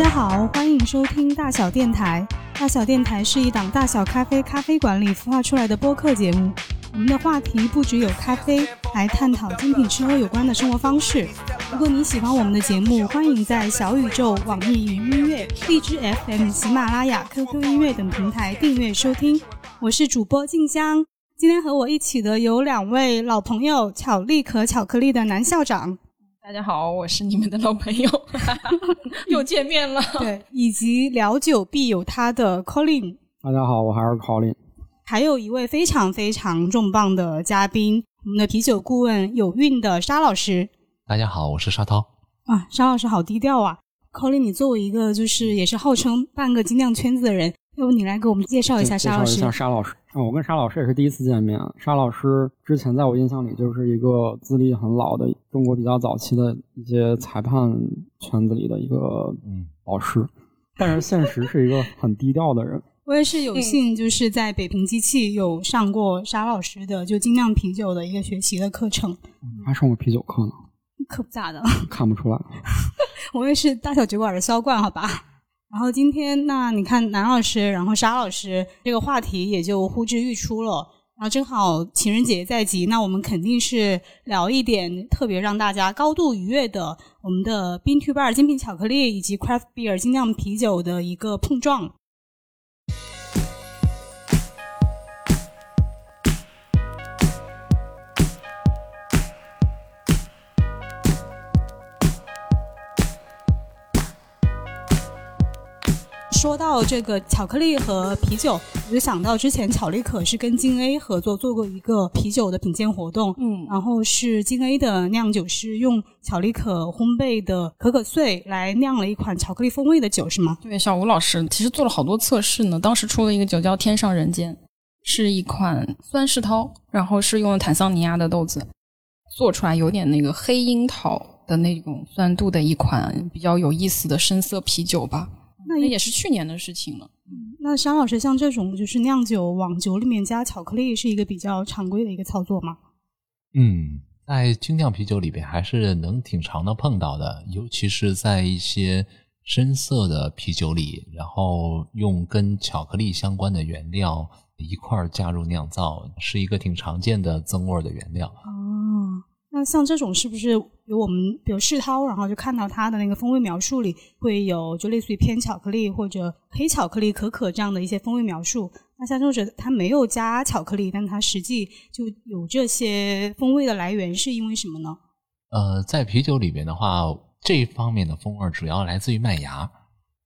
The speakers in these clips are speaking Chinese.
大家好，欢迎收听大小电台。大小电台是一档大小咖啡咖啡馆里孵化出来的播客节目。我们的话题不只有咖啡，还探讨精品吃喝有关的生活方式。如果你喜欢我们的节目，欢迎在小宇宙、网易云音乐、荔枝 FM、喜马拉雅、QQ 音乐等平台订阅收听。我是主播静香，今天和我一起的有两位老朋友，巧力可巧克力的男校长。大家好，我是你们的老朋友，又见面了。对，以及聊酒必有他的 Colin。大家好，我还是 Colin。还有一位非常非常重磅的嘉宾，我们的啤酒顾问有韵的沙老师。大家好，我是沙涛。啊，沙老师好低调啊！Colin，你作为一个就是也是号称半个精酿圈子的人，要不你来给我们介绍一下沙老师？介绍一下沙老师。我跟沙老师也是第一次见面。沙老师之前在我印象里就是一个资历很老的中国比较早期的一些裁判圈子里的一个老师，但是现实是一个很低调的人。我也是有幸就是在北平机器有上过沙老师的就精酿啤酒的一个学习的课程，还上过啤酒课呢，可不咋的，看不出来。我也是大小酒馆的销冠，好吧。然后今天，那你看南老师，然后沙老师这个话题也就呼之欲出了。然后正好情人节在即，那我们肯定是聊一点特别让大家高度愉悦的，我们的冰 to bar 精品巧克力以及 craft beer 精酿啤酒的一个碰撞。说到这个巧克力和啤酒，我就想到之前巧力可是跟金 A 合作做过一个啤酒的品鉴活动，嗯，然后是金 A 的酿酒师用巧力可烘焙的可可碎来酿了一款巧克力风味的酒，是吗？对，小吴老师其实做了好多测试呢，当时出了一个酒叫天上人间，是一款酸世涛，然后是用坦桑尼亚的豆子做出来，有点那个黑樱桃的那种酸度的一款比较有意思的深色啤酒吧。那也是去年的事情了。那商老师，像这种就是酿酒往酒里面加巧克力，是一个比较常规的一个操作吗？嗯，在精酿啤酒里边还是能挺常的碰到的，尤其是在一些深色的啤酒里，然后用跟巧克力相关的原料一块儿加入酿造，是一个挺常见的增味的原料。哦。那像这种是不是有我们比如世涛，然后就看到它的那个风味描述里会有就类似于偏巧克力或者黑巧克力可可这样的一些风味描述？那像这种它没有加巧克力，但它实际就有这些风味的来源，是因为什么呢？呃，在啤酒里面的话，这一方面的风味主要来自于麦芽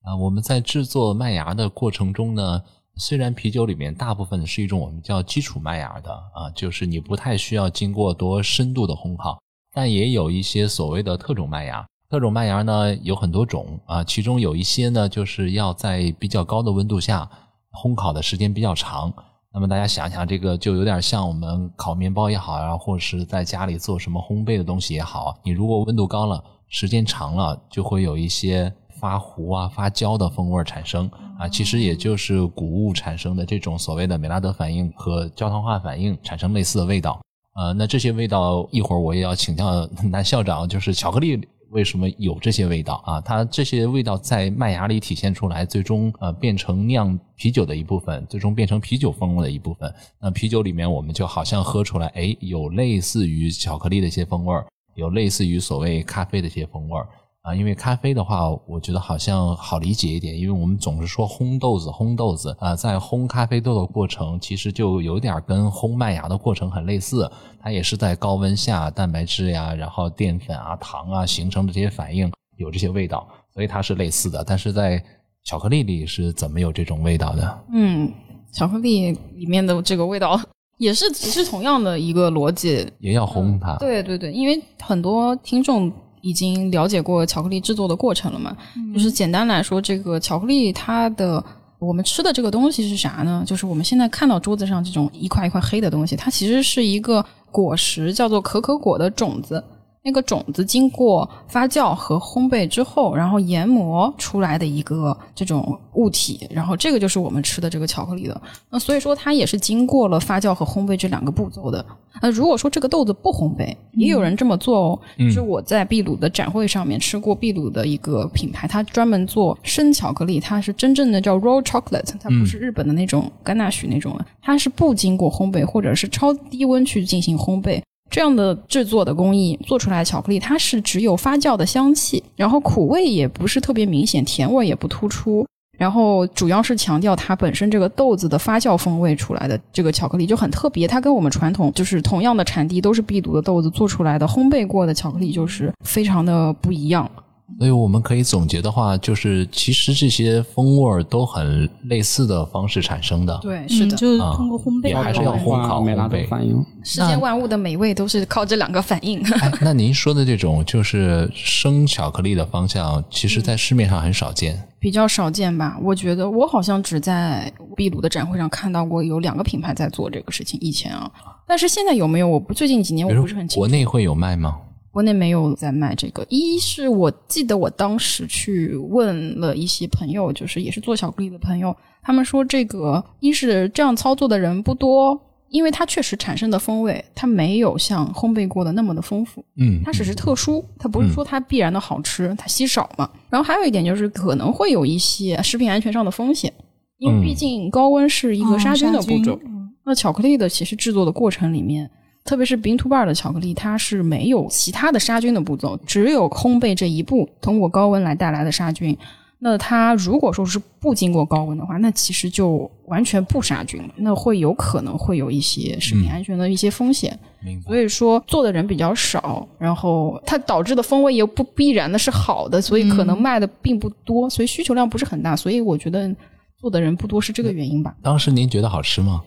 啊。我们在制作麦芽的过程中呢。虽然啤酒里面大部分是一种我们叫基础麦芽的啊，就是你不太需要经过多深度的烘烤，但也有一些所谓的特种麦芽。特种麦芽呢有很多种啊，其中有一些呢就是要在比较高的温度下烘烤的时间比较长。那么大家想想，这个就有点像我们烤面包也好啊，或者是在家里做什么烘焙的东西也好，你如果温度高了，时间长了，就会有一些。发糊啊、发焦的风味产生啊，其实也就是谷物产生的这种所谓的美拉德反应和焦糖化反应产生类似的味道。呃，那这些味道一会儿我也要请教 男校长，就是巧克力为什么有这些味道啊？它这些味道在麦芽里体现出来，最终呃变成酿啤酒的一部分，最终变成啤酒风味的一部分。那啤酒里面我们就好像喝出来，哎，有类似于巧克力的一些风味儿，有类似于所谓咖啡的一些风味儿。啊，因为咖啡的话，我觉得好像好理解一点，因为我们总是说烘豆子，烘豆子啊，在烘咖啡豆的过程，其实就有点跟烘麦芽的过程很类似，它也是在高温下，蛋白质呀，然后淀粉啊、糖啊形成的这些反应，有这些味道，所以它是类似的。但是在巧克力里是怎么有这种味道的？嗯，巧克力里面的这个味道也是也是同样的一个逻辑，也要烘它。对对对，因为很多听众。已经了解过巧克力制作的过程了嘛？就是简单来说，这个巧克力它的我们吃的这个东西是啥呢？就是我们现在看到桌子上这种一块一块黑的东西，它其实是一个果实，叫做可可果的种子。那个种子经过发酵和烘焙之后，然后研磨出来的一个这种物体，然后这个就是我们吃的这个巧克力的。那所以说它也是经过了发酵和烘焙这两个步骤的。那如果说这个豆子不烘焙，也有人这么做哦。就是我在秘鲁的展会上面吃过秘鲁的一个品牌，它专门做生巧克力，它是真正的叫 raw chocolate，它不是日本的那种甘纳许那种，它是不经过烘焙或者是超低温去进行烘焙。这样的制作的工艺做出来的巧克力，它是只有发酵的香气，然后苦味也不是特别明显，甜味也不突出，然后主要是强调它本身这个豆子的发酵风味出来的这个巧克力就很特别，它跟我们传统就是同样的产地都是秘鲁的豆子做出来的烘焙过的巧克力就是非常的不一样。所以我们可以总结的话，就是其实这些风味都很类似的方式产生的。对，是的，就是通过烘焙，也还是要烘烤烘焙反应。世间万物的美味都是靠这两个反应。那您说的这种就是生巧克力的方向，其实在市面上很少见，比较少见吧？我觉得我好像只在秘鲁的展会上看到过有两个品牌在做这个事情。以前啊，但是现在有没有？我不最近几年我不是很清楚。国内会有卖吗？国内没有在卖这个。一是我记得我当时去问了一些朋友，就是也是做巧克力的朋友，他们说这个一是这样操作的人不多，因为它确实产生的风味，它没有像烘焙过的那么的丰富。嗯，它只是特殊，它不是说它必然的好吃，它稀少嘛。然后还有一点就是可能会有一些食品安全上的风险，因为毕竟高温是一个杀菌的步骤。那巧克力的其实制作的过程里面。特别是 bean to bar 的巧克力，它是没有其他的杀菌的步骤，只有烘焙这一步通过高温来带来的杀菌。那它如果说是不经过高温的话，那其实就完全不杀菌了，那会有可能会有一些食品安全的一些风险。所以说做的人比较少，然后它导致的风味也不必然的是好的，所以可能卖的并不多，所以需求量不是很大。所以我觉得做的人不多是这个原因吧。当时您觉得好吃吗？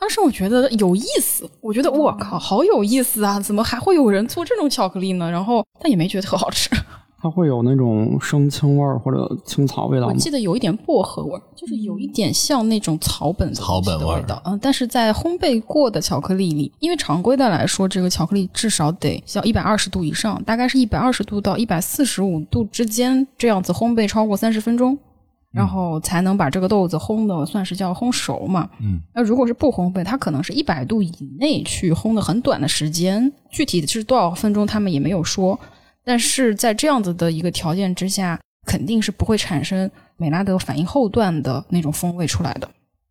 当时我觉得有意思，我觉得我靠，好有意思啊！怎么还会有人做这种巧克力呢？然后但也没觉得特好吃。它会有那种生青味儿或者青草味道我记得有一点薄荷味儿，就是有一点像那种草本草本味道。嗯，但是在烘焙过的巧克力里，因为常规的来说，这个巧克力至少得要一百二十度以上，大概是一百二十度到一百四十五度之间，这样子烘焙超过三十分钟。然后才能把这个豆子烘的算是叫烘熟嘛。嗯，那如果是不烘焙，它可能是一百度以内去烘的很短的时间，具体的是多少分钟他们也没有说。但是在这样子的一个条件之下，肯定是不会产生美拉德反应后段的那种风味出来的。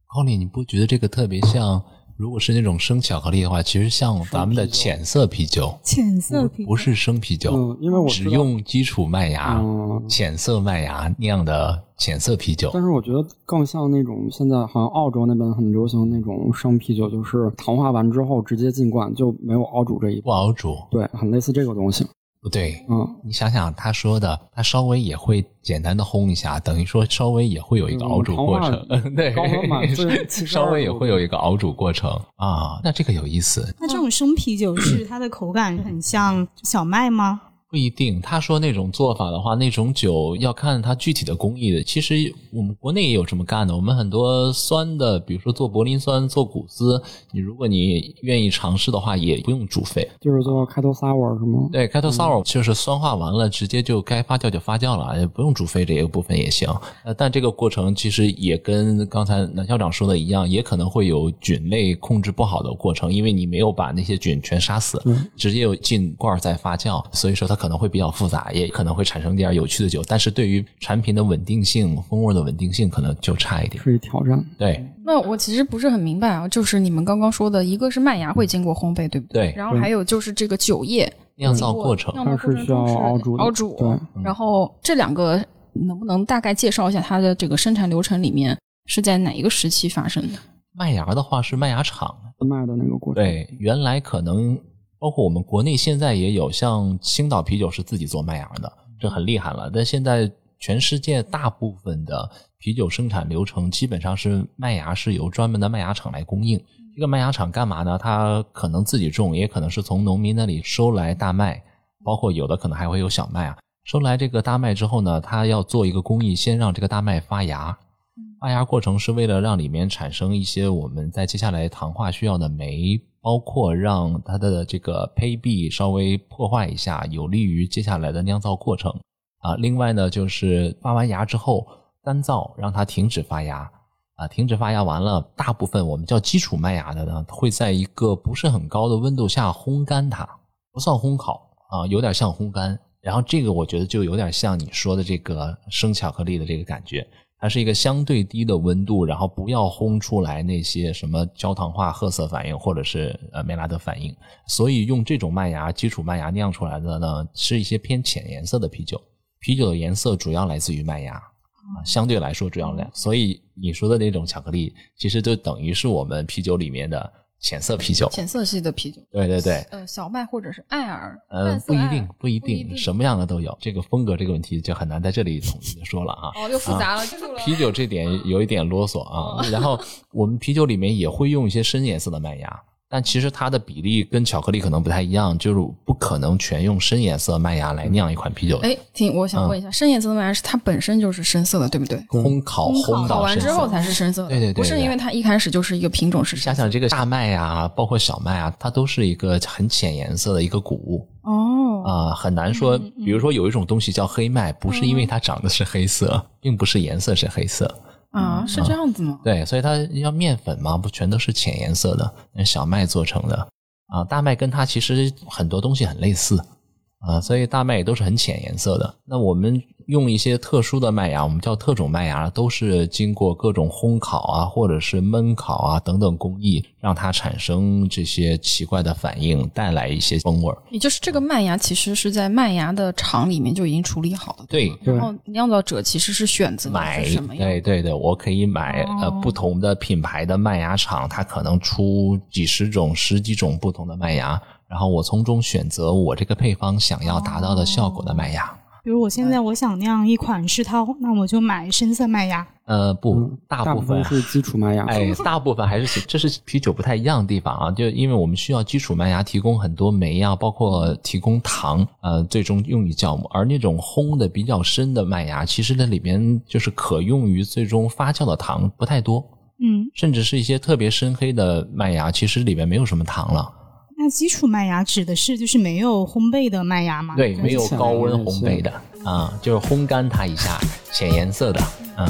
高丽，你不觉得这个特别像？如果是那种生巧克力的话，其实像咱们的浅色啤酒，浅色啤酒不是生啤酒，嗯，因为我只用基础麦芽、浅色麦芽酿的浅色啤酒。但是我觉得更像那种现在好像澳洲那边很流行那种生啤酒，就是糖化完之后直接进罐，就没有熬煮这一步。不熬煮，对，很类似这个东西。不对，嗯，你想想他说的，他稍微也会简单的烘一下，等于说稍微也会有一个熬煮过程，对，稍微也会有一个熬煮过程啊。那这个有意思。那这种生啤酒是它的口感很像小麦吗？不一定，他说那种做法的话，那种酒要看它具体的工艺的。其实我们国内也有这么干的。我们很多酸的，比如说做柏林酸、做谷子，你如果你愿意尝试的话，也不用煮沸，就是做开头 sour 是吗？对，开头 sour 就是酸化完了，直接就该发酵就发酵了，也不用煮沸这个部分也行。呃，但这个过程其实也跟刚才南校长说的一样，也可能会有菌类控制不好的过程，因为你没有把那些菌全杀死，直接进罐再发酵，所以说它。可能会比较复杂，也可能会产生点有趣的酒，但是对于产品的稳定性、风味的稳定性，可能就差一点，是一挑战。对，那我其实不是很明白啊，就是你们刚刚说的一个是麦芽会经过烘焙，对不对？然后还有就是这个酒液酿造过程，它是需要熬煮，熬煮。对，然后这两个能不能大概介绍一下它的这个生产流程里面是在哪一个时期发生的？麦芽的话是麦芽厂卖的那个过程，对，原来可能。包括我们国内现在也有，像青岛啤酒是自己做麦芽的，这很厉害了。但现在全世界大部分的啤酒生产流程基本上是麦芽是由专门的麦芽厂来供应。这个麦芽厂干嘛呢？它可能自己种，也可能是从农民那里收来大麦，包括有的可能还会有小麦啊。收来这个大麦之后呢，它要做一个工艺，先让这个大麦发芽。发芽过程是为了让里面产生一些我们在接下来糖化需要的酶。包括让它的这个胚壁稍微破坏一下，有利于接下来的酿造过程啊。另外呢，就是发完芽之后干燥，让它停止发芽啊。停止发芽完了，大部分我们叫基础麦芽的呢，会在一个不是很高的温度下烘干它，不算烘烤啊，有点像烘干。然后这个我觉得就有点像你说的这个生巧克力的这个感觉。它是一个相对低的温度，然后不要烘出来那些什么焦糖化褐色反应或者是呃梅拉德反应。所以用这种麦芽基础麦芽酿出来的呢，是一些偏浅颜色的啤酒。啤酒的颜色主要来自于麦芽啊，相对来说主要来。所以你说的那种巧克力，其实就等于是我们啤酒里面的。浅色啤酒，浅色系的啤酒，对对对，呃，小麦或者是艾尔，呃，不一定，不一定，什么样的都有。这个风格这个问题就很难在这里统一的说了啊。哦，又复杂了，啤酒这点有一点啰嗦啊。然后我们啤酒里面也会用一些深颜色的麦芽。但其实它的比例跟巧克力可能不太一样，就是不可能全用深颜色麦芽来酿一款啤酒。哎，听，我想问一下，深颜色的麦芽是它本身就是深色的，对不对？烘烤烘烤完之后才是深色的，对对对，不是因为它一开始就是一个品种是。想想这个大麦呀，包括小麦啊，它都是一个很浅颜色的一个谷物。哦。啊，很难说。比如说有一种东西叫黑麦，不是因为它长得是黑色，并不是颜色是黑色。啊，是这样子吗？对，所以它要面粉嘛，不全都是浅颜色的，小麦做成的啊。大麦跟它其实很多东西很类似啊，所以大麦也都是很浅颜色的。那我们。用一些特殊的麦芽，我们叫特种麦芽，都是经过各种烘烤啊，或者是焖烤啊等等工艺，让它产生这些奇怪的反应，带来一些风味儿。也就是这个麦芽其实是在麦芽的厂里面就已经处理好了，对。然后酿造者其实是选择买什么对对对，我可以买呃不同的品牌的麦芽厂，它可能出几十种、十几种不同的麦芽，然后我从中选择我这个配方想要达到的效果的麦芽。比如我现在我想酿一款世涛，那我就买深色麦芽。呃，不，大部分是基础麦芽。哎，大部分还是这是啤酒不太一样的地方啊，就因为我们需要基础麦芽提供很多酶啊，包括提供糖，呃，最终用于酵母。而那种烘的比较深的麦芽，其实那里面就是可用于最终发酵的糖不太多。嗯，甚至是一些特别深黑的麦芽，其实里面没有什么糖了。那基础麦芽指的是就是没有烘焙的麦芽吗？对，没有高温烘焙的啊，就是烘干它一下，浅颜色的，嗯。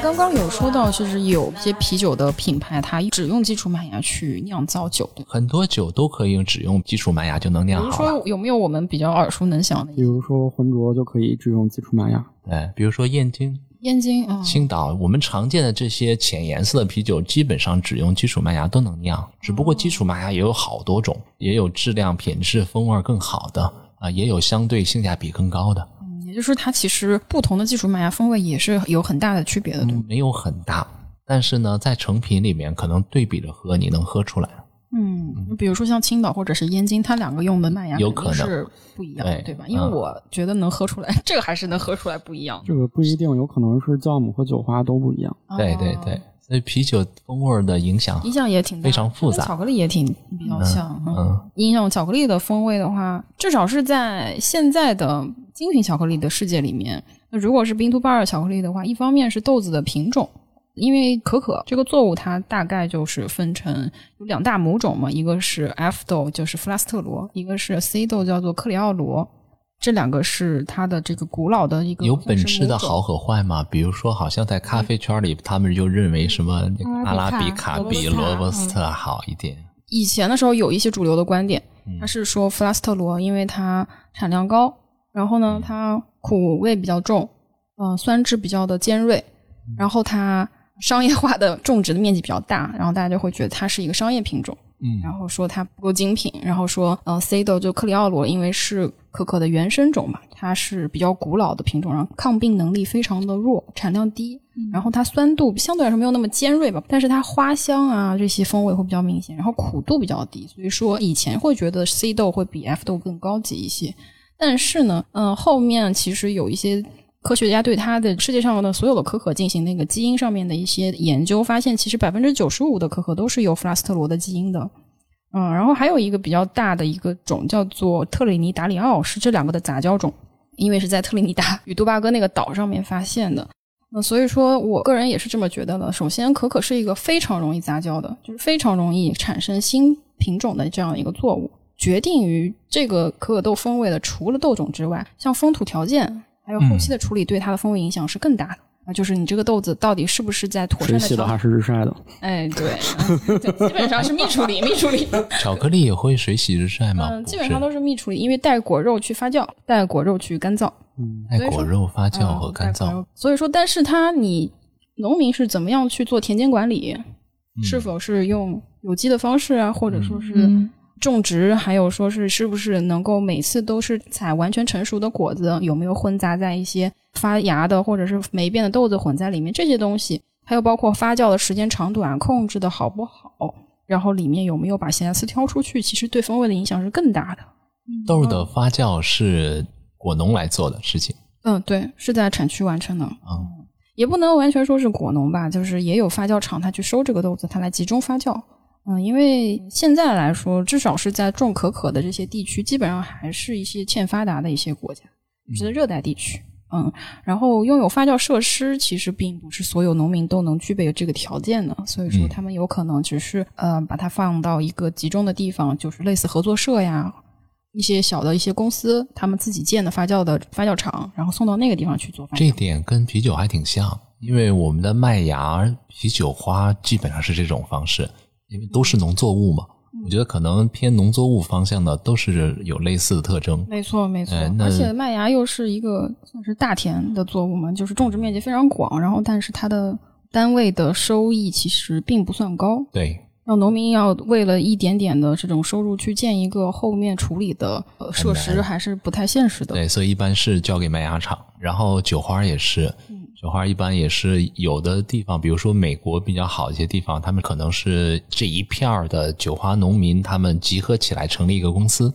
刚刚有说到，就是有些啤酒的品牌，它只用基础麦芽去酿造酒的。很多酒都可以用只用基础麦芽就能酿好。比如说，有没有我们比较耳熟能详的？比如说，浑浊就可以只用基础麦芽。对，比如说燕京、燕京、青岛，我们常见的这些浅颜色的啤酒，基本上只用基础麦芽都能酿。只不过基础麦芽也有好多种，也有质量、品质、风味更好的啊，也有相对性价比更高的。就是它其实不同的技术麦芽风味也是有很大的区别的，对没有很大，但是呢，在成品里面可能对比着喝，你能喝出来。嗯，比如说像青岛或者是燕京，它两个用的麦芽有可能是不一样，对吧？因为我觉得能喝出来，这个还是能喝出来不一样。这个不一定，有可能是酵母和酒花都不一样。对对对。所以啤酒风味的影响影响也挺非常复杂，巧克力也挺比较像。嗯，影响巧克力的风味的话，至少是在现在的精品巧克力的世界里面，那如果是冰兔巴尔巧克力的话，一方面是豆子的品种，因为可可这个作物它大概就是分成有两大母种嘛，一个是 F 豆就是弗拉斯特罗，一个是 C 豆叫做克里奥罗。这两个是它的这个古老的一个有本质的好和坏吗？比如说，好像在咖啡圈里，他们就认为什么阿拉比卡比罗伯斯特好一点。以前的时候有一些主流的观点，他是说弗拉斯特罗，因为它产量高，然后呢它苦味比较重，嗯，酸质比较的尖锐，然后它商业化的种植的面积比较大，然后大家就会觉得它是一个商业品种。嗯，然后说它不够精品，然后说，呃，C 豆就克里奥罗，因为是可可的原生种嘛，它是比较古老的品种，然后抗病能力非常的弱，产量低，然后它酸度相对来说没有那么尖锐吧，但是它花香啊这些风味会比较明显，然后苦度比较低，所以说以前会觉得 C 豆会比 F 豆更高级一些，但是呢，嗯，后面其实有一些。科学家对它的世界上的所有的可可进行那个基因上面的一些研究，发现其实百分之九十五的可可都是有弗拉斯特罗的基因的。嗯，然后还有一个比较大的一个种叫做特里尼达里奥，是这两个的杂交种，因为是在特里尼达与多巴哥那个岛上面发现的。那所以说我个人也是这么觉得的。首先，可可是一个非常容易杂交的，就是非常容易产生新品种的这样一个作物。决定于这个可可豆风味的，除了豆种之外，像风土条件还有后期的处理，对它的风味影响是更大的。啊就是你这个豆子到底是不是在妥善的？水洗的还是日晒的？哎，对，基本上是密处理，密处理。巧克力也会水洗日晒吗？嗯，基本上都是密处理，因为带果肉去发酵，带果肉去干燥。嗯，带果肉发酵和干燥。所以说，但是它你农民是怎么样去做田间管理？是否是用有机的方式啊，或者说是？种植，还有说是是不是能够每次都是采完全成熟的果子，有没有混杂在一些发芽的或者是霉变的豆子混在里面？这些东西，还有包括发酵的时间长短控制的好不好，然后里面有没有把咸丝挑出去，其实对风味的影响是更大的。豆的发酵是果农来做的事情。嗯，对，是在产区完成的。嗯，也不能完全说是果农吧，就是也有发酵厂，他去收这个豆子，他来集中发酵。嗯，因为现在来说，至少是在种可可的这些地区，基本上还是一些欠发达的一些国家，是热带地区。嗯，然后拥有发酵设施，其实并不是所有农民都能具备这个条件的，所以说他们有可能只是呃把它放到一个集中的地方，就是类似合作社呀，一些小的一些公司，他们自己建的发酵的发酵厂，然后送到那个地方去做。这点跟啤酒还挺像，因为我们的麦芽啤酒花基本上是这种方式。因为都是农作物嘛，我觉得可能偏农作物方向的都是有类似的特征。没错，没错。而且麦芽又是一个算是大田的作物嘛，就是种植面积非常广，然后但是它的单位的收益其实并不算高。对，让农民要为了一点点的这种收入去建一个后面处理的设施，还是不太现实的。对，所以一般是交给麦芽厂，然后酒花也是。酒花一般也是有的地方，比如说美国比较好一些地方，他们可能是这一片儿的酒花农民，他们集合起来成立一个公司，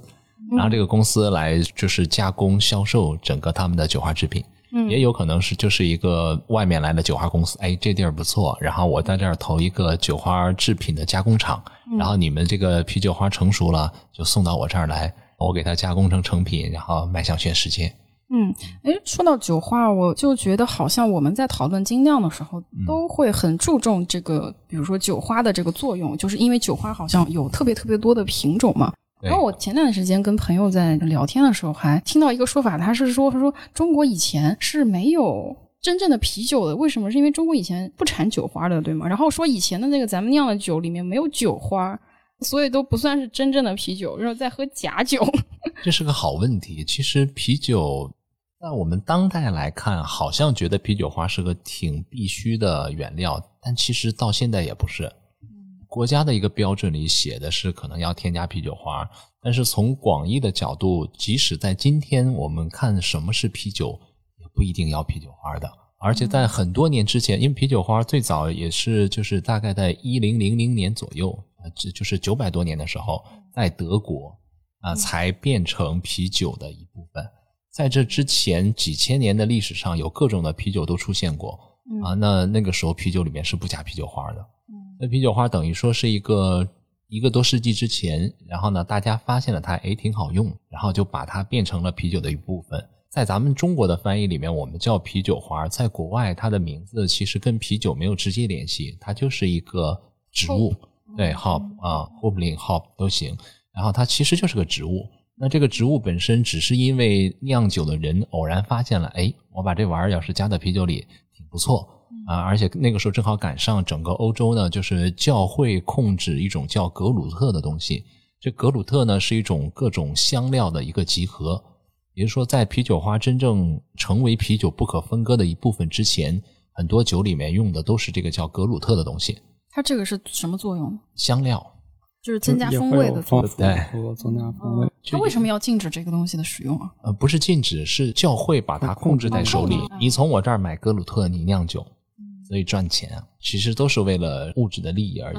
然后这个公司来就是加工销售整个他们的酒花制品。嗯，也有可能是就是一个外面来的酒花公司，哎，这地儿不错，然后我在这儿投一个酒花制品的加工厂，然后你们这个啤酒花成熟了就送到我这儿来，我给它加工成成品，然后卖向全世界。嗯，哎，说到酒花，我就觉得好像我们在讨论精酿的时候，都会很注重这个，比如说酒花的这个作用，就是因为酒花好像有特别特别多的品种嘛。然后我前段时间跟朋友在聊天的时候，还听到一个说法，他是说，他说中国以前是没有真正的啤酒的，为什么？是因为中国以前不产酒花的，对吗？然后说以前的那个咱们酿的酒里面没有酒花，所以都不算是真正的啤酒，然后在喝假酒。这是个好问题，其实啤酒。在我们当代来看，好像觉得啤酒花是个挺必须的原料，但其实到现在也不是。国家的一个标准里写的是可能要添加啤酒花，但是从广义的角度，即使在今天我们看什么是啤酒，也不一定要啤酒花的。而且在很多年之前，因为啤酒花最早也是就是大概在一零零零年左右，这就是九百多年的时候，在德国啊才变成啤酒的一部分。在这之前几千年的历史上，有各种的啤酒都出现过啊。那那个时候啤酒里面是不加啤酒花的。那啤酒花等于说是一个一个多世纪之前，然后呢，大家发现了它，哎，挺好用，然后就把它变成了啤酒的一部分。在咱们中国的翻译里面，我们叫啤酒花，在国外它的名字其实跟啤酒没有直接联系，它就是一个植物，对，hop 啊，hopling hop 都行。然后它其实就是个植物。那这个植物本身只是因为酿酒的人偶然发现了，哎，我把这玩意儿要是加到啤酒里挺不错啊！而且那个时候正好赶上整个欧洲呢，就是教会控制一种叫格鲁特的东西。这格鲁特呢是一种各种香料的一个集合，也就是说，在啤酒花真正成为啤酒不可分割的一部分之前，很多酒里面用的都是这个叫格鲁特的东西。它这个是什么作用？香料。就是增加风味的对，增加风味。他为什么要禁止这个东西的使用啊？呃，不是禁止，是教会把它控制在手里。你从我这儿买格鲁特，你酿酒，所以赚钱，其实都是为了物质的利益而已。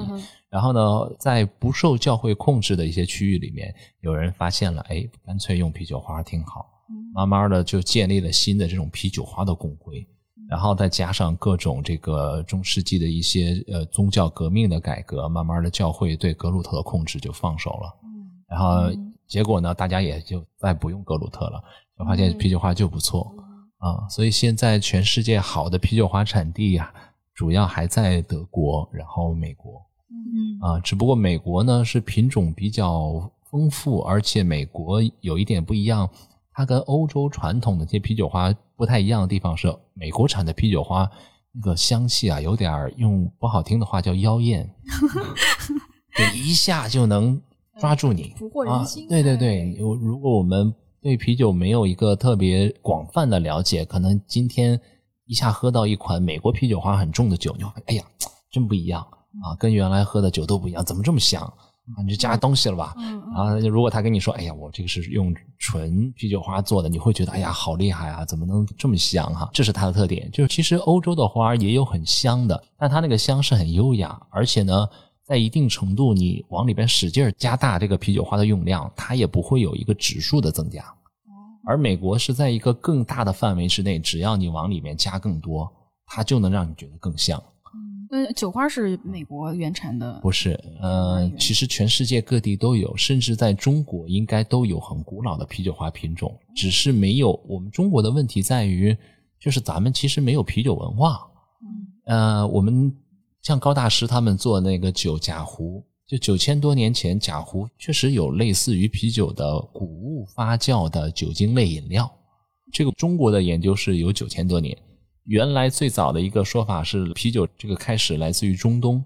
然后呢，在不受教会控制的一些区域里面，有人发现了，哎，干脆用啤酒花挺好，慢慢的就建立了新的这种啤酒花的公会。然后再加上各种这个中世纪的一些呃宗教革命的改革，慢慢的教会对格鲁特的控制就放手了。然后结果呢，大家也就再不用格鲁特了，就发现啤酒花就不错啊。所以现在全世界好的啤酒花产地呀，主要还在德国，然后美国。嗯啊，只不过美国呢是品种比较丰富，而且美国有一点不一样，它跟欧洲传统的这些啤酒花不太一样的地方是，美国产的啤酒花那个香气啊，有点用不好听的话叫妖艳，就一下就能抓住你，俘获人心。对对对，如如果我们对啤酒没有一个特别广泛的了解，可能今天一下喝到一款美国啤酒花很重的酒，你就哎呀，真不一样。啊，跟原来喝的酒都不一样，怎么这么香啊？你就加东西了吧？嗯啊，如果他跟你说，哎呀，我这个是用纯啤酒花做的，你会觉得，哎呀，好厉害啊！怎么能这么香哈？这是它的特点。就是其实欧洲的花也有很香的，但它那个香是很优雅，而且呢，在一定程度你往里边使劲加大这个啤酒花的用量，它也不会有一个指数的增加。而美国是在一个更大的范围之内，只要你往里面加更多，它就能让你觉得更香。那酒花是美国原产的？不是，呃，其实全世界各地都有，甚至在中国应该都有很古老的啤酒花品种，只是没有。我们中国的问题在于，就是咱们其实没有啤酒文化。呃，我们像高大师他们做那个酒假壶，就九千多年前假壶确实有类似于啤酒的谷物发酵的酒精类饮料。这个中国的研究是有九千多年。原来最早的一个说法是，啤酒这个开始来自于中东，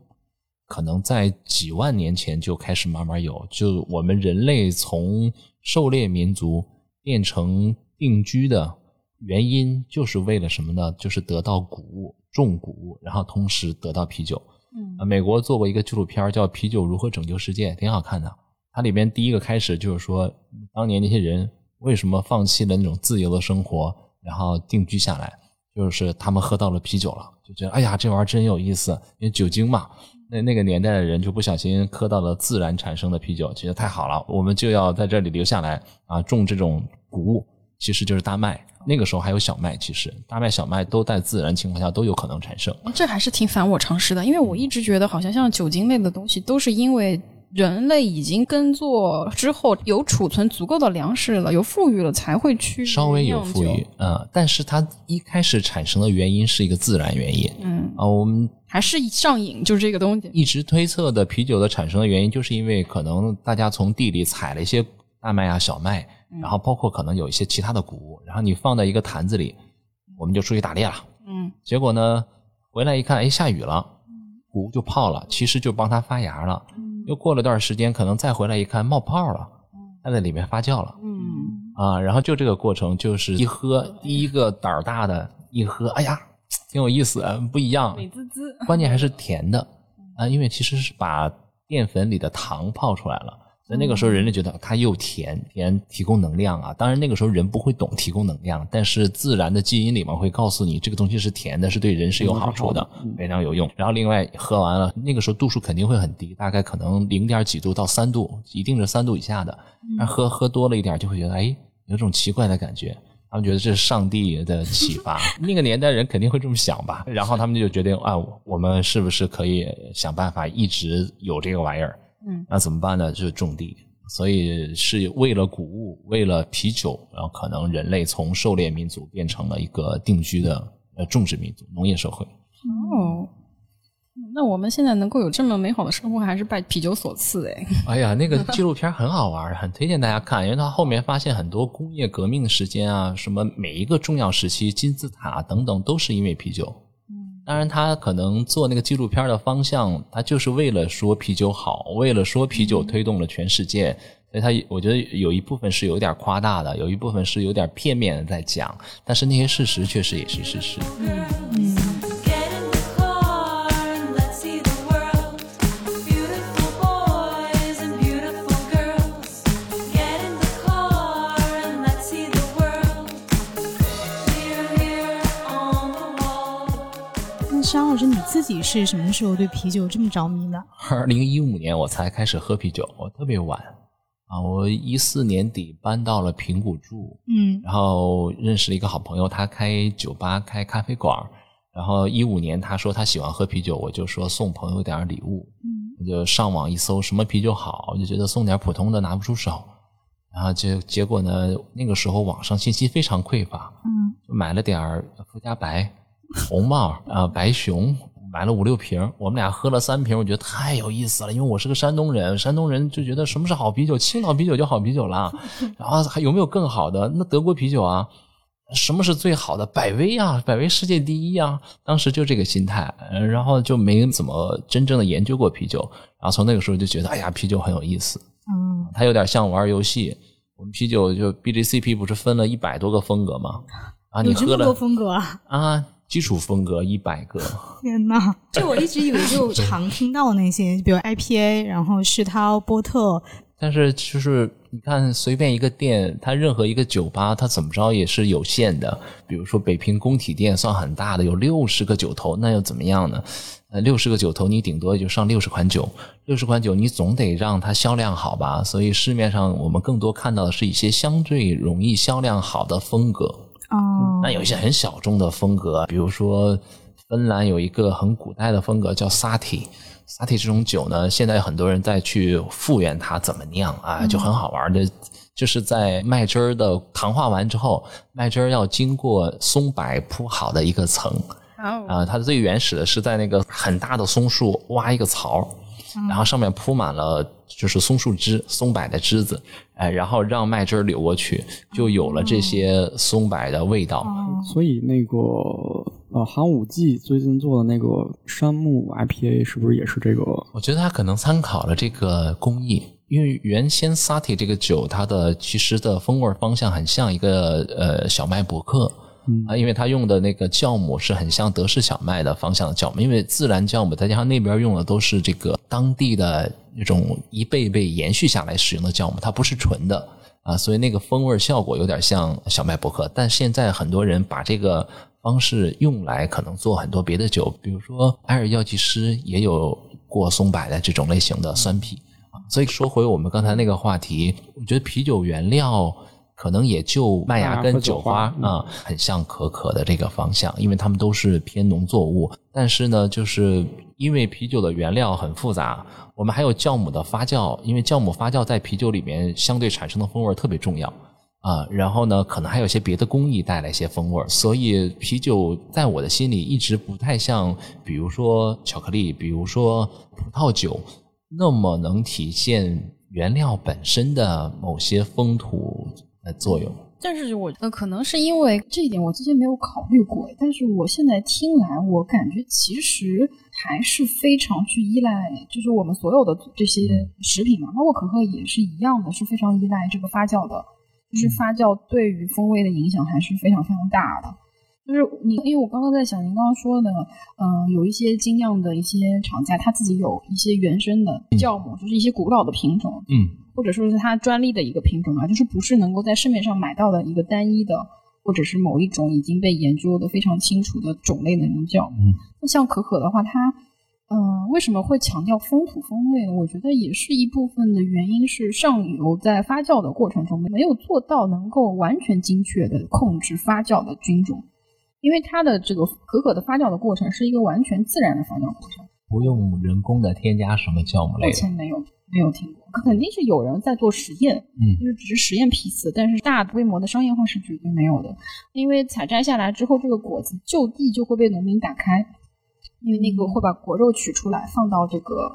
可能在几万年前就开始慢慢有。就我们人类从狩猎民族变成定居的原因，就是为了什么呢？就是得到谷物，种谷物，然后同时得到啤酒。嗯，美国做过一个纪录片叫《啤酒如何拯救世界》，挺好看的。它里边第一个开始就是说，当年那些人为什么放弃了那种自由的生活，然后定居下来。就是他们喝到了啤酒了，就觉得哎呀，这玩意儿真有意思，因为酒精嘛。那那个年代的人就不小心喝到了自然产生的啤酒，觉得太好了，我们就要在这里留下来啊，种这种谷物，其实就是大麦。那个时候还有小麦，其实大麦、小麦都在自然情况下都有可能产生。这还是挺反我常识的，因为我一直觉得好像像酒精类的东西都是因为。人类已经耕作之后有储存足够的粮食了，有富裕了才会去稍微有富裕啊，但是它一开始产生的原因是一个自然原因，嗯。啊，我们还是上瘾，就是这个东西。一直推测的啤酒的产生的原因，就是因为可能大家从地里采了一些大麦啊、小麦，然后包括可能有一些其他的谷物，然后你放在一个坛子里，我们就出去打猎了，嗯，结果呢回来一看，哎，下雨了，谷物就泡了，其实就帮它发芽了。又过了段时间，可能再回来一看冒泡了，它在里面发酵了。嗯啊，然后就这个过程，就是一喝，第一个胆儿大的一喝，哎呀，挺有意思，不一样，美滋滋。关键还是甜的啊，因为其实是把淀粉里的糖泡出来了。在那个时候，人类觉得它又甜，甜提供能量啊。当然，那个时候人不会懂提供能量，但是自然的基因里面会告诉你，这个东西是甜的，是对人是有好处的，非常有用。然后，另外喝完了，那个时候度数肯定会很低，大概可能零点几度到三度，一定是三度以下的。那喝喝多了一点，就会觉得哎，有种奇怪的感觉。他们觉得这是上帝的启发。那个年代人肯定会这么想吧。然后他们就决定啊，我们是不是可以想办法一直有这个玩意儿？嗯，那怎么办呢？就是种地，所以是为了谷物，为了啤酒，然后可能人类从狩猎民族变成了一个定居的呃种植民族，农业社会。哦，那我们现在能够有这么美好的生活，还是拜啤酒所赐哎。哎呀，那个纪录片很好玩，很推荐大家看，因为它后面发现很多工业革命时间啊，什么每一个重要时期，金字塔等等，都是因为啤酒。当然，他可能做那个纪录片的方向，他就是为了说啤酒好，为了说啤酒推动了全世界，所以他我觉得有一部分是有点夸大的，有一部分是有点片面的在讲，但是那些事实确实也是事实。自己是什么时候对啤酒这么着迷的？二零一五年我才开始喝啤酒，我特别晚啊，我一四年底搬到了平谷住，嗯，然后认识了一个好朋友，他开酒吧、开咖啡馆。然后一五年他说他喜欢喝啤酒，我就说送朋友点礼物，嗯，我就上网一搜什么啤酒好，我就觉得送点普通的拿不出手。然后结结果呢，那个时候网上信息非常匮乏，嗯，就买了点福加白、红帽啊、白熊。买了五六瓶，我们俩喝了三瓶，我觉得太有意思了。因为我是个山东人，山东人就觉得什么是好啤酒，青岛啤酒就好啤酒了。然后还有没有更好的？那德国啤酒啊，什么是最好的？百威啊，百威世界第一啊。当时就这个心态，然后就没怎么真正的研究过啤酒。然后从那个时候就觉得，哎呀，啤酒很有意思。嗯，它有点像玩游戏。我们啤酒就 BJCP 不是分了一百多个风格吗？啊，你喝了多风格啊？啊。基础风格一百个，天呐！就我一直以为就常听到那些，比如 IPA，然后世涛、波特。但是就是你看，随便一个店，它任何一个酒吧，它怎么着也是有限的。比如说北平工体店算很大的，有六十个酒头，那又怎么样呢？呃，六十个酒头，你顶多也就上六十款酒，六十款酒你总得让它销量好吧？所以市面上我们更多看到的是一些相对容易销量好的风格。哦，那。有一些很小众的风格，比如说芬兰有一个很古代的风格叫萨提，萨提这种酒呢，现在很多人在去复原它怎么酿啊，就很好玩的，就是在麦汁儿的糖化完之后，麦汁儿要经过松柏铺好的一个层，啊，它最原始的是在那个很大的松树挖一个槽。然后上面铺满了就是松树枝、松柏的枝子，哎，然后让麦汁流过去，就有了这些松柏的味道。所以那个呃，寒武纪最近做的那个杉木 IPA 是不是也是这个？我觉得他可能参考了这个工艺，因为原先 Sati 这个酒，它的其实的风味方向很像一个呃小麦伯克。啊，因为它用的那个酵母是很像德式小麦的方向的酵母，因为自然酵母再加上那边用的都是这个当地的那种一辈辈延续下来使用的酵母，它不是纯的啊，所以那个风味效果有点像小麦伯克。但现在很多人把这个方式用来可能做很多别的酒，比如说埃尔药剂师也有过松柏的这种类型的酸啤啊。所以说回我们刚才那个话题，我觉得啤酒原料。可能也就麦芽跟酒花啊，很像可可的这个方向，因为它们都是偏农作物。但是呢，就是因为啤酒的原料很复杂，我们还有酵母的发酵，因为酵母发酵在啤酒里面相对产生的风味特别重要啊。然后呢，可能还有一些别的工艺带来一些风味，所以啤酒在我的心里一直不太像，比如说巧克力，比如说葡萄酒，那么能体现原料本身的某些风土。作用，但是我呃，可能是因为这一点我之前没有考虑过，但是我现在听来，我感觉其实还是非常去依赖，就是我们所有的这些食品嘛，包括可可也是一样的，是非常依赖这个发酵的，就是发酵对于风味的影响还是非常非常大的。就是你，因为我刚刚在想您刚刚说的，嗯，有一些精酿的一些厂家，他自己有一些原生的酵母，就是一些古老的品种，嗯，或者说是它专利的一个品种啊，就是不是能够在市面上买到的一个单一的，或者是某一种已经被研究的非常清楚的种类的那种酵母。那像可可的话，它，嗯，为什么会强调风土风味呢？我觉得也是一部分的原因是上游在发酵的过程中没有做到能够完全精确的控制发酵的菌种。因为它的这个可可的发酵的过程是一个完全自然的发酵过程，不用人工的添加什么酵母类。目前没有没有听过，肯定是有人在做实验，嗯，就是只是实验批次，但是大规模的商业化是绝对没有的。因为采摘下来之后，这个果子就地就会被农民打开，因为那个会把果肉取出来放到这个。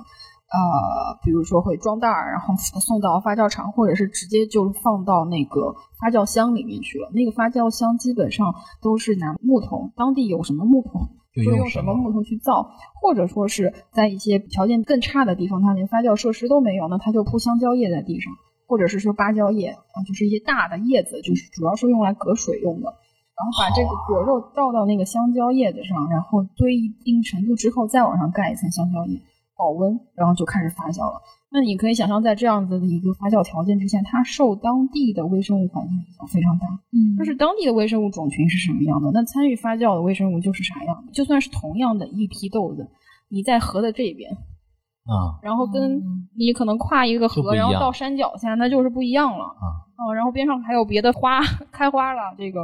呃，比如说会装袋儿，然后送到发酵厂，或者是直接就放到那个发酵箱里面去了。那个发酵箱基本上都是拿木头，当地有什么木头就用什么木头去造，或者说是在一些条件更差的地方，它连发酵设施都没有，那它就铺香蕉叶在地上，或者是说芭蕉叶啊，就是一些大的叶子，就是主要是用来隔水用的。然后把这个果肉倒到那个香蕉叶子上，然后堆一定程度之后，再往上盖一层香蕉叶。保温，然后就开始发酵了。那你可以想象，在这样子的一个发酵条件之下，它受当地的微生物环境影响非常大。嗯，就是当地的微生物种群是什么样的，那参与发酵的微生物就是啥样的。就算是同样的一批豆子，你在河的这边，啊，然后跟你可能跨一个河，然后到山脚下，那就是不一样了啊。哦，然后边上还有别的花开花了，这个，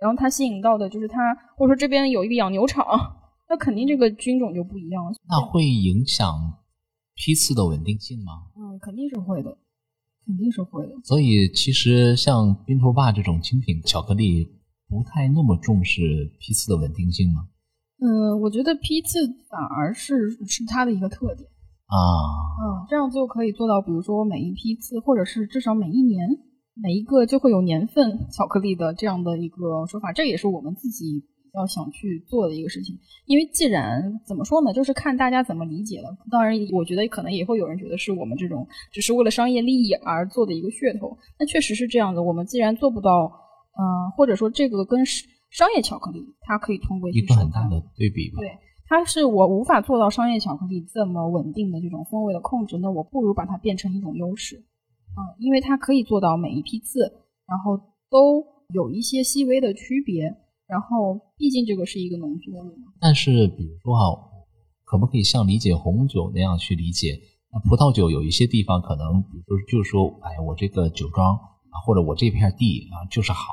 然后它吸引到的就是它，或者说这边有一个养牛场，那肯定这个菌种就不一样了。那会影响批次的稳定性吗？嗯，肯定是会的。肯定是会的，所以其实像冰兔爸这种精品巧克力，不太那么重视批次的稳定性吗？嗯，我觉得批次反而是是它的一个特点啊，嗯，这样就可以做到，比如说每一批次，或者是至少每一年每一个就会有年份巧克力的这样的一个说法，这也是我们自己。要想去做的一个事情，因为既然怎么说呢，就是看大家怎么理解了。当然，我觉得可能也会有人觉得是我们这种只是为了商业利益而做的一个噱头。那确实是这样的。我们既然做不到，呃，或者说这个跟商业巧克力，它可以通过一个很大的对比吧。对，它是我无法做到商业巧克力这么稳定的这种风味的控制，那我不如把它变成一种优势，嗯，因为它可以做到每一批次，然后都有一些细微的区别。然后，毕竟这个是一个农作物。但是，比如说哈，可不可以像理解红酒那样去理解？那葡萄酒有一些地方可能，比如说，就是说，哎，我这个酒庄啊，或者我这片地啊，就是好。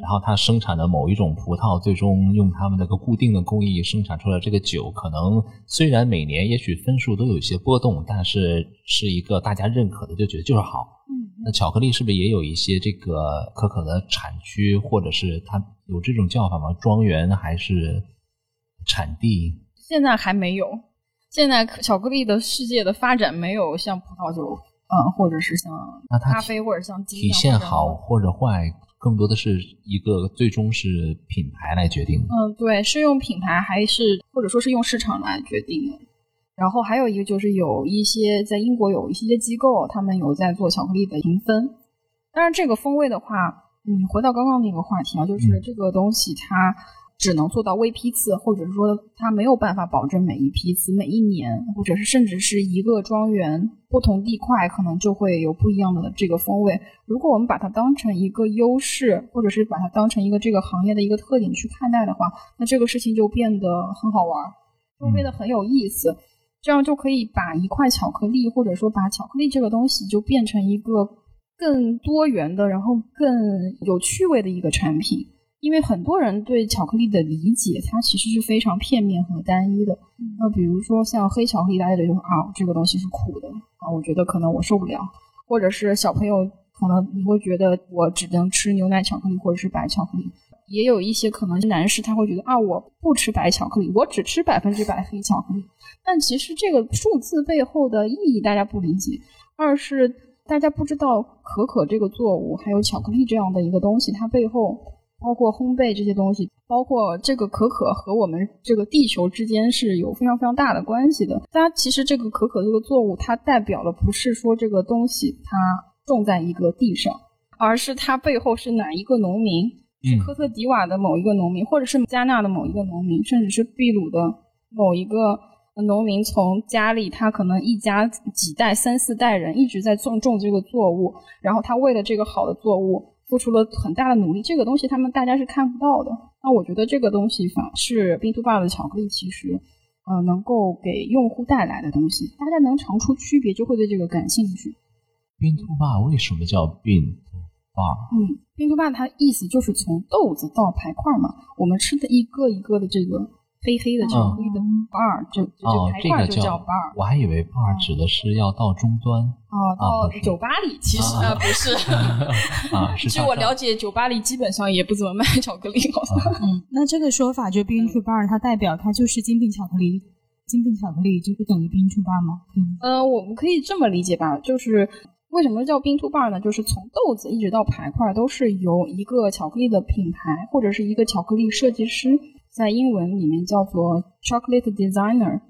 然后它生产的某一种葡萄，最终用他们那个固定的工艺生产出来这个酒，可能虽然每年也许分数都有一些波动，但是是一个大家认可的，就觉得就是好。嗯，那巧克力是不是也有一些这个可可的产区，或者是它有这种叫法吗？庄园还是产地？现在还没有。现在巧克力的世界的发展没有像葡萄酒，嗯，或者是像咖啡或者像体现好或者坏。更多的是一个最终是品牌来决定的。嗯，对，是用品牌还是或者说是用市场来决定的。然后还有一个就是有一些在英国有一些机构，他们有在做巧克力的评分。当然，这个风味的话，嗯，回到刚刚那个话题啊，就是这个东西它。只能做到微批次，或者是说它没有办法保证每一批次、每一年，或者是甚至是一个庄园不同地块可能就会有不一样的这个风味。如果我们把它当成一个优势，或者是把它当成一个这个行业的一个特点去看待的话，那这个事情就变得很好玩，就变得很有意思。这样就可以把一块巧克力，或者说把巧克力这个东西，就变成一个更多元的，然后更有趣味的一个产品。因为很多人对巧克力的理解，它其实是非常片面和单一的。那比如说像黑巧克力，大家就说啊，这个东西是苦的啊，我觉得可能我受不了。或者是小朋友可能你会觉得我只能吃牛奶巧克力或者是白巧克力。也有一些可能男士他会觉得啊，我不吃白巧克力，我只吃百分之百黑巧克力。但其实这个数字背后的意义大家不理解。二是大家不知道可可这个作物还有巧克力这样的一个东西，它背后。包括烘焙这些东西，包括这个可可和我们这个地球之间是有非常非常大的关系的。它其实这个可可这个作物，它代表的不是说这个东西它种在一个地上，而是它背后是哪一个农民，是科特迪瓦的某一个农民，或者是加纳的某一个农民，甚至是秘鲁的某一个农民，从家里他可能一家几代三四代人一直在种种这个作物，然后他为了这个好的作物。付出了很大的努力，这个东西他们大家是看不到的。那我觉得这个东西反是冰兔爸的巧克力，其实呃能够给用户带来的东西，大家能尝出区别，就会对这个感兴趣。冰兔爸为什么叫冰兔爸？嗯，冰兔爸它意思就是从豆子到排块嘛，我们吃的一个一个的这个。黑黑的巧克力的 bar 就就排块就叫 bar，我还以为 bar 指的是要到终端哦，到酒吧里其实啊不是 啊，据我了解，酒吧里基本上也不怎么卖巧克力。嗯，那这个说法就 bean to bar，它代表它就是精品巧克力，精品巧克力就不等于 bean to bar 吗？嗯，呃，我们可以这么理解吧，就是为什么叫 bean to bar 呢？就是从豆子一直到排块都是由一个巧克力的品牌或者是一个巧克力设计师。在英文里面叫做 chocolate designer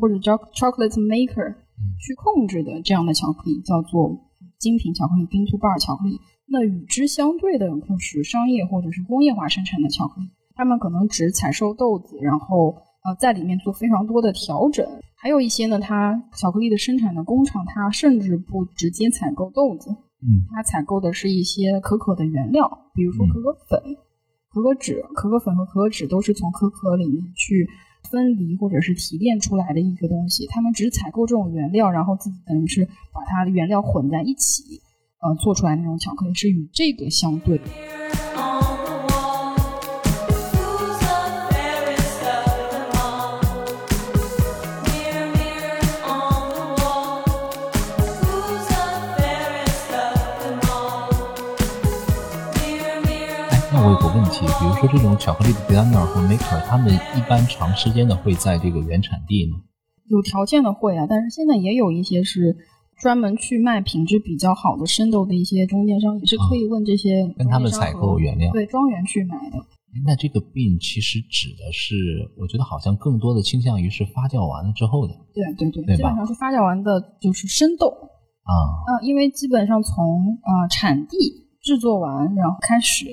或者叫 chocolate maker 去控制的这样的巧克力叫做精品巧克力 bean to bar 巧克力。那与之相对的就是商业或者是工业化生产的巧克力，他们可能只采收豆子，然后呃在里面做非常多的调整。还有一些呢，它巧克力的生产的工厂，它甚至不直接采购豆子，嗯，它采购的是一些可可的原料，比如说可可粉。可可脂、可可粉和可可脂都是从可可里面去分离或者是提炼出来的一个东西，他们只采购这种原料，然后自己等于是把它的原料混在一起，呃，做出来那种巧克力是与这个相对。题，比如说这种巧克力的 designer 和 maker，他们一般长时间的会在这个原产地吗？有条件的会啊，但是现在也有一些是专门去卖品质比较好的生豆的一些中间商，也是可以问这些跟他们采购原料，对庄园去买的。那这个 bean 其实指的是，我觉得好像更多的倾向于是发酵完了之后的。对对对，基本上是发酵完的，就是生豆啊啊，因为基本上从啊产地制作完，然后开始。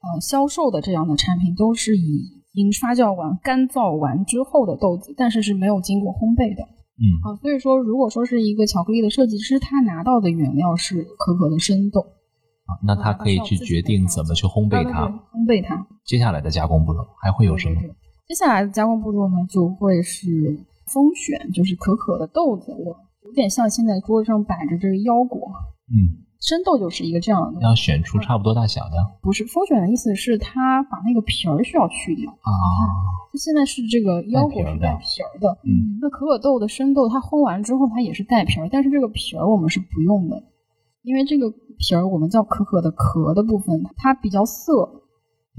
呃，销售的这样的产品都是已经发酵完、干燥完之后的豆子，但是是没有经过烘焙的。嗯啊，所以说，如果说是一个巧克力的设计师，他拿到的原料是可可的生豆，啊，那他可以去决定怎么去烘焙它。烘焙它。接下来的加工步骤还会有什么？接下来的加工步骤呢，就会是风选，就是可可的豆子，我有点像现在桌上摆着这个腰果。嗯。生豆就是一个这样的，要选出差不多大小的。不是风选的意思是它把那个皮儿需要去掉啊。它现在是这个腰果是带皮儿的，嗯。那可可豆的生豆它烘完之后它也是带皮儿，但是这个皮儿我们是不用的，因为这个皮儿我们叫可可的壳的部分，它比较涩，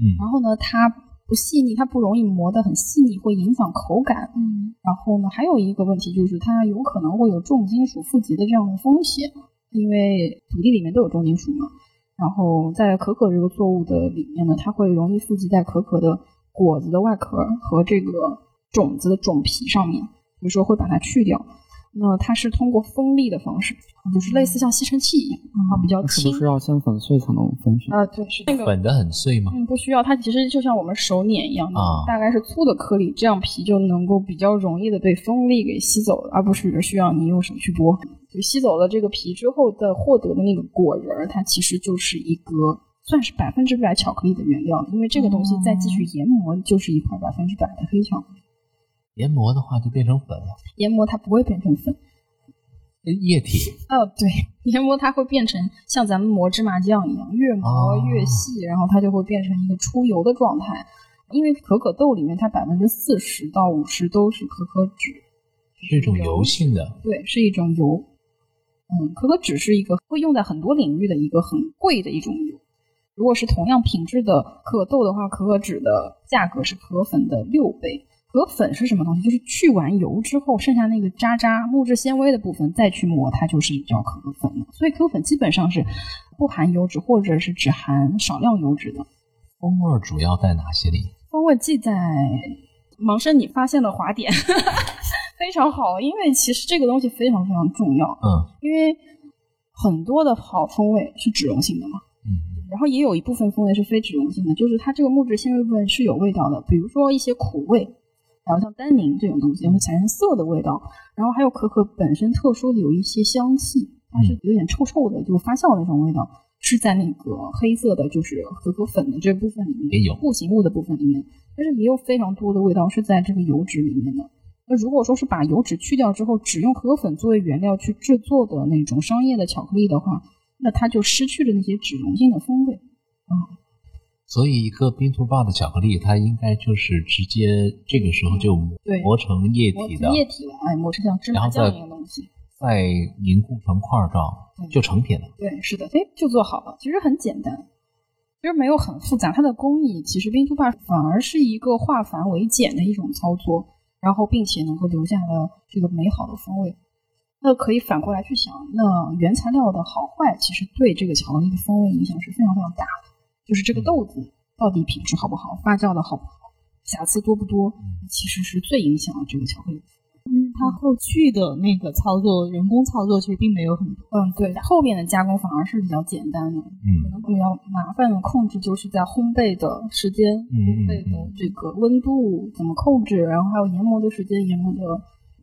嗯。然后呢，它不细腻，它不容易磨得很细腻，会影响口感，嗯。然后呢，还有一个问题就是它有可能会有重金属富集的这样的风险。因为土地里面都有重金属嘛，然后在可可这个作物的里面呢，它会容易富集在可可的果子的外壳和这个种子的种皮上面，比如说会把它去掉。那它是通过风力的方式，就是类似像吸尘器一样，啊，比较轻。是不是要先粉碎才能风选？啊，对，是那个粉的很碎吗？嗯，不需要，它其实就像我们手捻一样的，大概是粗的颗粒，这样皮就能够比较容易的被风力给吸走了，而不是需要你用手去剥。就吸走了这个皮之后的获得的那个果仁儿，它其实就是一个算是百分之百巧克力的原料，因为这个东西再继续研磨，就是一块百分之百的黑巧克力。研磨的话就变成粉了。研磨它不会变成粉，液体。哦，对，研磨它会变成像咱们磨芝麻酱一样，越磨越细，然后它就会变成一个出油的状态。因为可可豆里面它百分之四十到五十都是可可脂，是一种油性的。对，是一种油。嗯，可可脂是一个会用在很多领域的一个很贵的一种油。如果是同样品质的可可豆的话，可可脂的价格是可可粉的六倍。可可粉是什么东西？就是去完油之后，剩下那个渣渣、木质纤维的部分再去磨，它就是叫可可粉了。所以可可粉基本上是不含油脂，或者是只含少量油脂的。风味主要在哪些里？风味记在盲生，你发现了滑点，非常好。因为其实这个东西非常非常重要。嗯，因为很多的好风味是脂溶性的嘛。嗯。然后也有一部分风味是非脂溶性的，就是它这个木质纤维部分是有味道的，比如说一些苦味。然后像单宁这种东西会产生涩的味道，然后还有可可本身特殊的有一些香气，它是有点臭臭的，就发酵那种味道，是在那个黑色的，就是可可粉的这部分里面，也有固形物的部分里面，但是也有非常多的味道是在这个油脂里面的。那如果说是把油脂去掉之后，只用可可粉作为原料去制作的那种商业的巧克力的话，那它就失去了那些脂溶性的风味，啊。所以，一个冰图霸的巧克力，它应该就是直接这个时候就磨成液体的液体了，哎，磨成像芝麻酱一样东西，再凝固成块状，就成品了。对，是的，哎，就做好了。其实很简单，其实没有很复杂。它的工艺其实冰图霸反而是一个化繁为简的一种操作，然后并且能够留下了这个美好的风味。那可以反过来去想，那原材料的好坏，其实对这个巧克力的风味影响是非常非常大的。就是这个豆子到底品质好不好，发酵的好不好，瑕疵多不多，其实是最影响这个巧克力。嗯，它后续的那个操作，人工操作其实并没有很多。嗯，对，后面的加工反而是比较简单的。嗯，可能比较麻烦的控制就是在烘焙的时间，烘焙的这个温度怎么控制，然后还有研磨的时间，研磨的。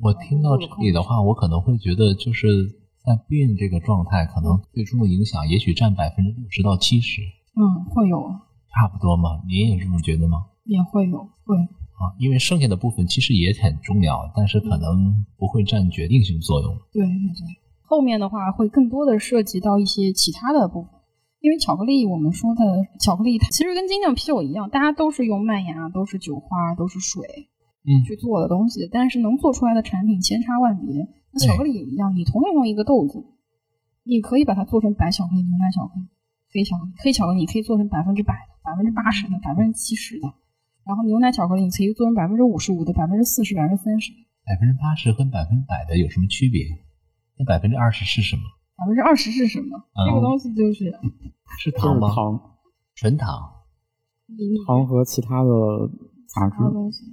我听到这里的话，我可能会觉得就是在变这个状态，可能最终的影响也许占百分之六十到七十。嗯，会有，差不多嘛？您也这么觉得吗？也会有，会。啊，因为剩下的部分其实也很重要，但是可能不会占决定性作用。对对对，后面的话会更多的涉及到一些其他的部分，因为巧克力我们说的巧克力，它其实跟精酿啤酒一样，大家都是用麦芽、都是酒花、都是水，嗯去做的东西，但是能做出来的产品千差万别。那巧克力也一样，你同样用一个豆子，你可以把它做成白巧克力、牛奶巧克力、黑巧克力。黑巧克力你可以做成百分之百的、百分之八十的、百分之七十的，然后牛奶巧克力你可以做成百分之五十五的、百分之四十、百分之三十。百分之八十跟百分之百的有什么区别？那百分之二十是什么？百分之二十是什么？嗯这个东西就是是糖吗？糖，纯糖。糖和其他的杂质。东西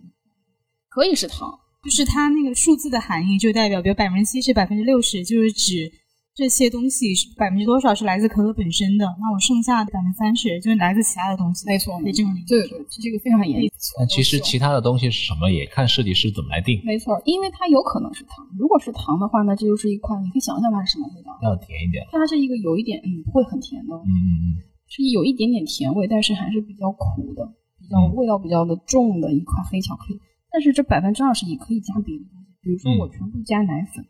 可以是糖，就是它那个数字的含义，就代表，比如百分之七十、百分之六十，就是指这些东西是百分之多少是来自可可本身的，那我剩下的百分之三十就是来自其他的东西。没错可以这么理解。对对，这个非常严谨。但其实其他的东西是什么，也看设计师怎么来定。没错，因为它有可能是糖。如果是糖的话，那这就是一块，你可以想象它是什么味道。要甜一点。它是一个有一点，嗯，不会很甜的，嗯嗯嗯，是有一点点甜味，但是还是比较苦的，比较嗯味道比较的重的一块黑巧克力。但是这百分之二十也可以加别的东西，比如说嗯我全部加奶粉，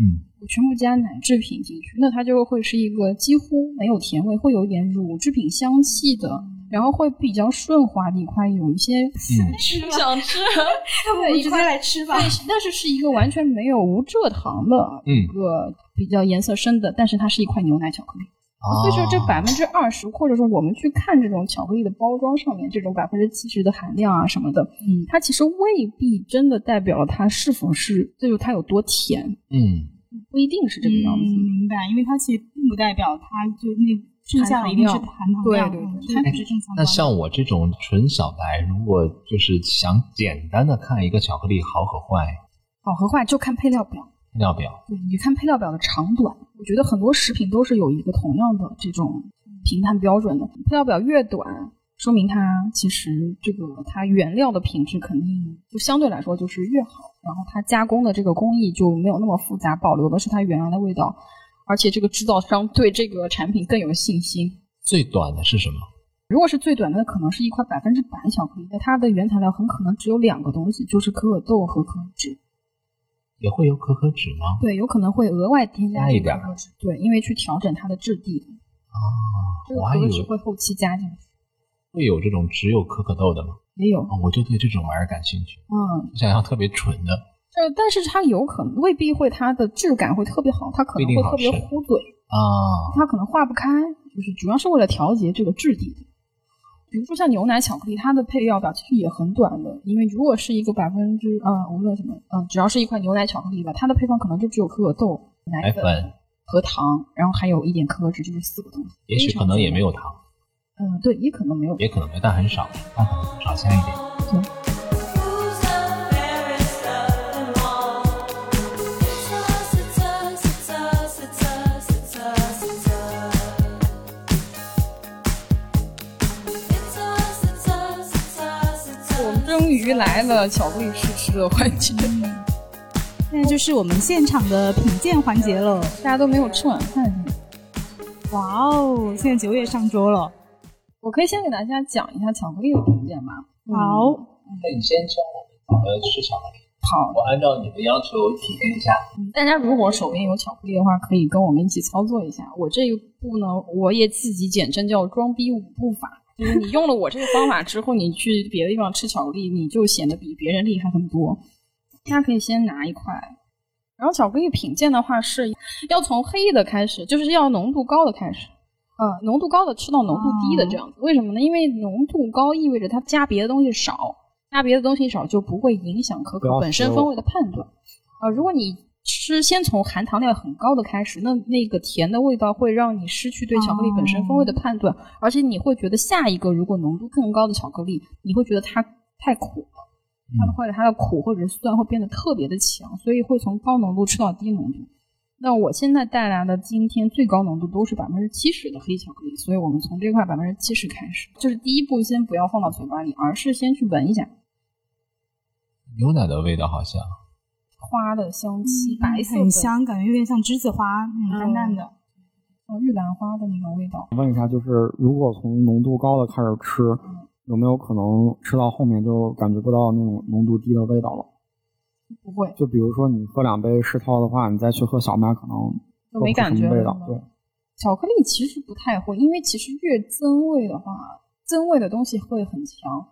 嗯我全部加奶制品进去，那它就会是一个几乎没有甜味，会有一点乳制品香气的，然后会比较顺滑的一块，有一些嗯。想吃，要不我们直接来吃吧对，但是是一个完全没有无蔗糖的一嗯个比较颜色深的，但是它是一块牛奶巧克力。哦。所以说这百分之二十，或者说我们去看这种巧克力的包装上面这种百分之七十的含量啊什么的，嗯，它其实未必真的代表了它是否是，就是它有多甜，嗯不一定是这个样子。嗯明白，因为它其实并不代表它就那剩下的一定是含糖量，对对它不是正常的。那像我这种纯小白，如果就是想简单的看一个巧克力好和坏，好和坏就看配料表，配料表，对，你看配料表的长短。我觉得很多食品都是有一个同样的这种评判标准的，配料表越短，说明它其实这个它原料的品质肯定就相对来说就是越好，然后它加工的这个工艺就没有那么复杂，保留的是它原来的味道，而且这个制造商对这个产品更有信心。最短的是什么？如果是最短的，可能是一块百分之百巧克力，那它的原材料很可能只有两个东西，就是可可豆和可可脂。也会有可可脂吗？对，有可能会额外添加加一点可可脂，对，因为去调整它的质地。哦，这个我还以可可脂为会后期加进去，会有这种只有可可豆的吗？也有，啊，我就对这种玩意儿感兴趣，嗯，想要特别纯的。呃但是它有可能未必会它的质感会特别好，它可能会特别糊嘴，啊，它可能化不开，就是主要是为了调节这个质地。比如说像牛奶巧克力，它的配料表其实也很短的，因为如果是一个百分之呃无论什么呃，只要是一块牛奶巧克力吧，它的配方可能就只有可可豆、奶粉和糖，然后还有一点可可脂，就是四个东西。也许可能也没有糖，嗯，对，也可能没有。也可能没，但很少，但可能少加一点。我们终于来了巧克力试吃的环节，现在就是我们现场的品鉴环节了。大家都没有吃晚饭。哇哦，现在酒也上桌了。我可以先给大家讲一下巧克力的品鉴吧。好，那你先教我们怎么吃巧克力，好，我按照你的要求体验一下。大家如果手边有巧克力的话，可以跟我们一起操作一下。我这一步呢，我也自己简称叫装逼五步法，就是你用了我这个方法之后，你去别的地方吃巧克力，你就显得比别人厉害很多。大家可以先拿一块，然后巧克力品鉴的话是要从黑的开始，就是要浓度高的开始。呃，浓度高的吃到浓度低的这样子，为什么呢？因为浓度高意味着它加别的东西少，加别的东西少就不会影响可可本身风味的判断。呃，如果你吃先从含糖量很高的开始，那那个甜的味道会让你失去对巧克力本身风味的判断，而且你会觉得下一个如果浓度更高的巧克力，你会觉得它太苦了，它的或者它的苦或者是酸会变得特别的强，所以会从高浓度吃到低浓度。那我现在带来的今天最高浓度都是百分之七十的黑巧克力，所以我们从这块百分之七十开始，就是第一步先不要放到嘴巴里，而是先去闻一下牛奶的味道好像，花的香气，白色很，香，感觉有点像栀子花，嗯，淡淡的。哦玉兰花的那种味道。问一下，就是如果从浓度高的开始吃，有没有可能吃到后面就感觉不到那种浓度低的味道了？不会，就比如说你喝两杯世涛的话，你再去喝小麦，可能就没感觉味道了。对，巧克力其实不太会，因为其实越增味的话，增味的东西会很强。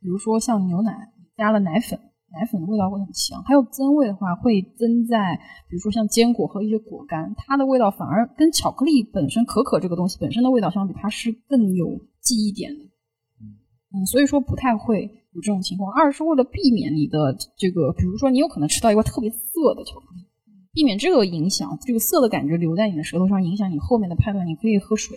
比如说像牛奶加了奶粉，奶粉的味道会很强。还有增味的话，会增在比如说像坚果和一些果干，它的味道反而跟巧克力本身可可这个东西本身的味道相比，它是更有记忆点的。嗯，所以说不太会有这种情况。二是为了避免你的这个，比如说你有可能吃到一块特别涩的巧克力，避免这个影响，这个涩的感觉留在你的舌头上，影响你后面的判断，你可以喝水。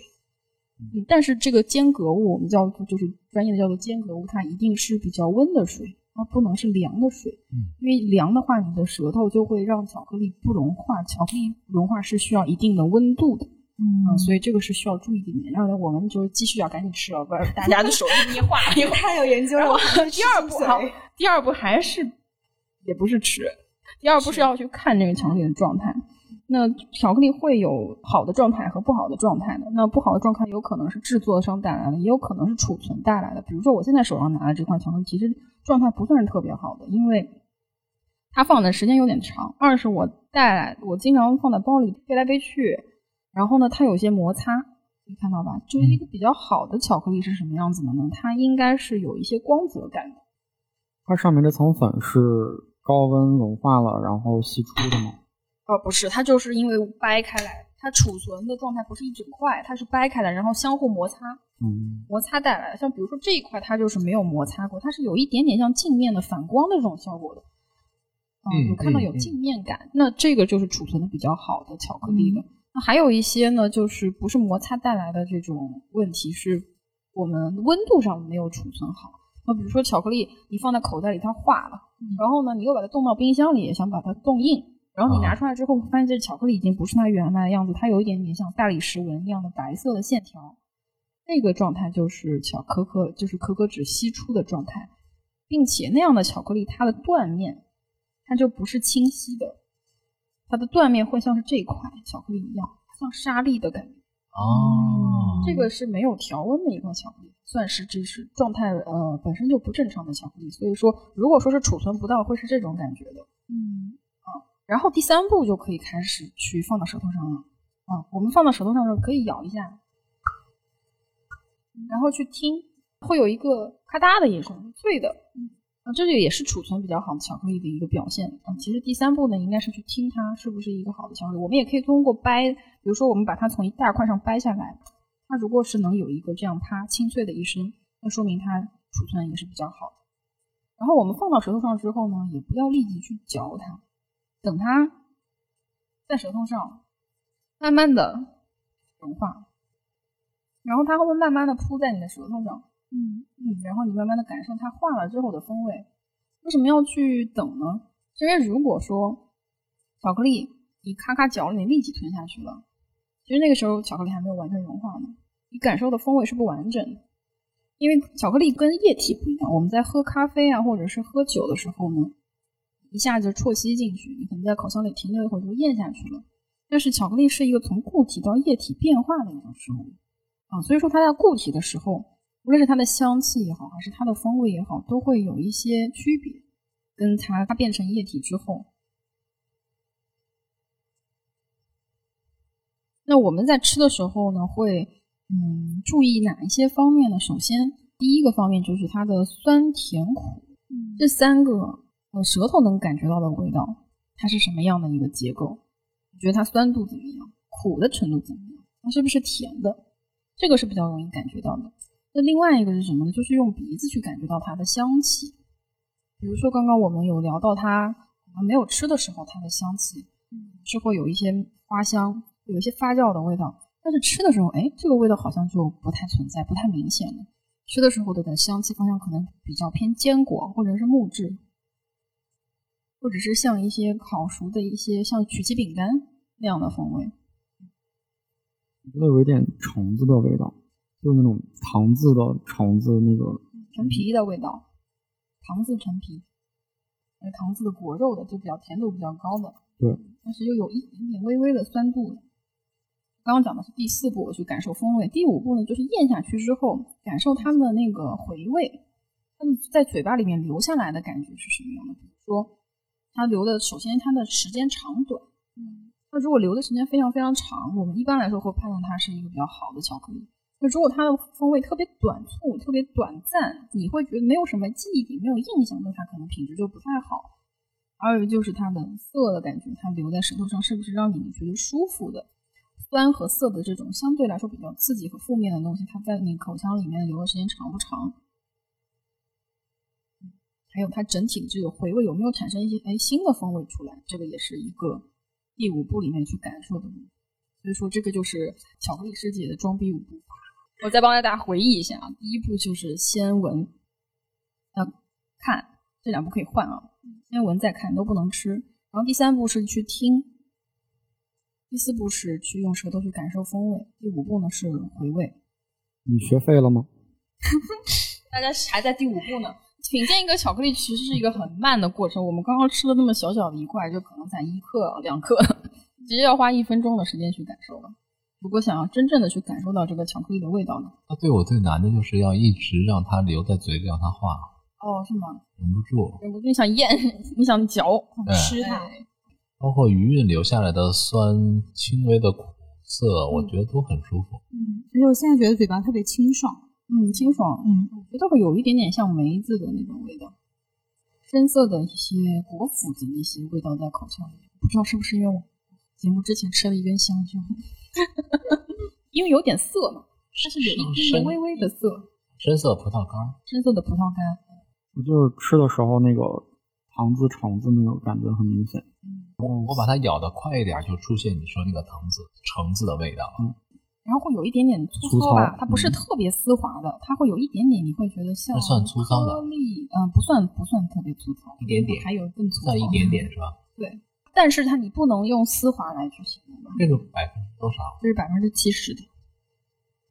嗯但是这个间隔物，我们叫做就是专业的叫做间隔物，它一定是比较温的水，它不能是凉的水。嗯，因为凉的话，你的舌头就会让巧克力不融化，巧克力融化是需要一定的温度的。嗯，所以这个是需要注意的点。然后呢，我们就继续要赶紧吃了，不然大家的 手一捏化。太有研究了。第二步好，第二步还是也不是吃，第二步是要去看这个巧克力的状态。那巧克力会有好的状态和不好的状态的。那不好的状态有可能是制作商带来的，也有可能是储存带来的。比如说我现在手上拿的这块巧克力，其实状态不算是特别好的，因为它放的时间有点长。二是我带来，我经常放在包里背来背去，然后呢，它有些摩擦，可以看到吧？就是一个比较好的巧克力是什么样子的呢？它应该是有一些光泽感的。它上面这层粉是高温融化了然后析出的吗？哦，不是，它就是因为掰开来，它储存的状态不是一整块，它是掰开来，然后相互摩擦，嗯，摩擦带来的。像比如说这一块，它就是没有摩擦过，它是有一点点像镜面的反光的这种效果的。啊、嗯有看到有镜面感，那这个就是储存的比较好的巧克力了。那还有一些呢，就是不是摩擦带来的这种问题，是我们温度上没有储存好。那比如说巧克力，你放在口袋里它化了，然后呢，你又把它冻到冰箱里，想把它冻硬，然后你拿啊出来之后，发现这巧克力已经不是它原来的样子，它有一点点像大理石纹一样的白色的线条，那个状态就是巧可可就是可可脂析出的状态，并且那样的巧克力它的断面它就不是清晰的，它的断面会像是这块巧克力一样，像沙粒的感觉。哦，这个是没有调温的一块巧克力，算是这是状态呃本身就不正常的巧克力。所以说，如果说是储存不到，会是这种感觉的。嗯啊，然后第三步就可以开始去放到舌头上了啊。我们放到舌头上的时候可以咬一下，然后去听，会有一个咔嗒的一声，脆的。啊，这个也是储存比较好的巧克力的一个表现啊。其实第三步呢，应该是去听它是不是一个好的巧克力。我们也可以通过掰，比如说我们把它从一大块上掰下来，它如果是能有一个这样啪清脆的一声，那说明它储存也是比较好的。然后我们放到舌头上之后呢，也不要立即去嚼它，等它在舌头上慢慢的融化，然后它会慢慢的铺在你的舌头上。嗯嗯，然后你慢慢的感受它化了之后的风味。为什么要去等呢？因为如果说巧克力你咔咔嚼了，你立即吞下去了，其实那个时候巧克力还没有完全融化呢，你感受的风味是不完整的。因为巧克力跟液体不一样，我们在喝咖啡啊或者是喝酒的时候呢，一下子啜吸进去，你可能在口腔里停留一会儿就咽下去了。但是巧克力是一个从固体到液体变化的一种食物啊，所以说它在固体的时候，无论是它的香气也好，还是它的风味也好，都会有一些区别，跟它它变成液体之后。那我们在吃的时候呢，会嗯注意哪一些方面呢？首先，第一个方面就是它的酸甜苦，这三个呃舌头能感觉到的味道，它是什么样的一个结构？你觉得它酸度怎么样？苦的程度怎么样？它是不是甜的？这个是比较容易感觉到的。那另外一个是什么呢？就是用鼻子去感觉到它的香气。比如说刚刚我们有聊到它没有吃的时候，它的香气是会有一些花香，有一些发酵的味道。但是吃的时候，哎，这个味道好像就不太存在，不太明显了。吃的时候的香气方向可能比较偏坚果或者是木质，或者是像一些烤熟的一些像曲奇饼干那样的风味。我觉得有一点橙子的味道，就是那种糖渍的橙子那个。陈皮的味道，糖渍陈皮，呃，糖渍的果肉的，就比较甜度比较高的，对，但是又有一点点微微的酸度的。刚刚讲的是第四步，我去感受风味。第五步呢，就是咽下去之后，感受它的那个回味，它们在嘴巴里面留下来的感觉是什么样的？比如说，它留的，首先它的时间长短，嗯，那如果留的时间非常非常长，我们一般来说会判断它是一个比较好的巧克力。如果它的风味特别短促、特别短暂，你会觉得没有什么记忆点、没有印象，那它可能品质就不太好。还有就是它的涩的感觉，它留在舌头上是不是让你觉得舒服的？酸和涩的这种相对来说比较刺激和负面的东西，它在你口腔里面留的时间长不长？还有它整体的这个回味有没有产生一些哎新的风味出来？这个也是一个第五步里面去感受的。所以说这个就是巧克力师姐的装逼五步法。我再帮大家回忆一下啊，第一步就是先闻，要看这两步可以换啊，先闻再看都不能吃。然后第三步是去听，第四步是去用舌头去感受风味，第五步呢是回味。你学废了吗？大家还在第五步呢。品鉴一个巧克力其实是一个很慢的过程。我们刚刚吃了那么小小的一块，就可能才一克、两克，直接要花一分钟的时间去感受了。如果想要真正的去感受到这个巧克力的味道呢？那对我最难的就是要一直让它留在嘴里，让它化，哦，是吗？忍不住。忍不住想咽，你想嚼，想吃它。包括余韵留下来的酸、轻微的苦涩，我觉得都很舒服。嗯，而且我现在觉得嘴巴特别清爽。嗯，清爽，嗯，我觉得会有一点点像梅子的那种味道，深色的一些果脯的那些味道在口腔里面，不知道是不是因为我节目之前吃了一根香蕉，因为有点涩嘛，它是有一点点微微的涩，深色葡萄干，深色的葡萄干，我就是吃的时候那个糖渍、橙子那个感觉很明显。我我把它咬的快一点，就出现你说那个糖渍、橙子的味道。嗯。然后会有一点点粗粗糙吧，糙它不是嗯。特别丝滑的，它会有一点点，你会觉得像不算粗糙的颗粒，嗯、不算不算特别粗糙，一点点。还有更粗糙。算一点点是吧？对，但是它你不能用丝滑来去形容吧，这个百分之多少？这是百分之七十的。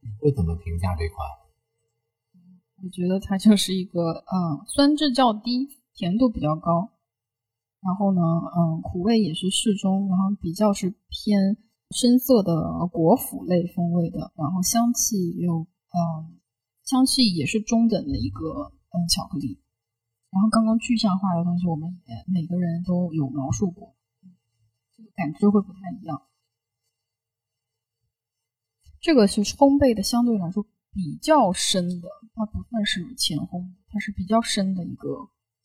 你会怎么评价这款？我觉得它就是一个，嗯，酸质较低，甜度比较高，然后呢，嗯，苦味也是适中，然后比较是偏深色的果脯类风味的，然后香气又，嗯，香气也是中等的一个，嗯，巧克力。然后刚刚具象化的东西，我们也每个人都有描述过，这个感知会不太一样。这个是烘焙的，相对来说比较深的，它不算是浅烘，它是比较深的一个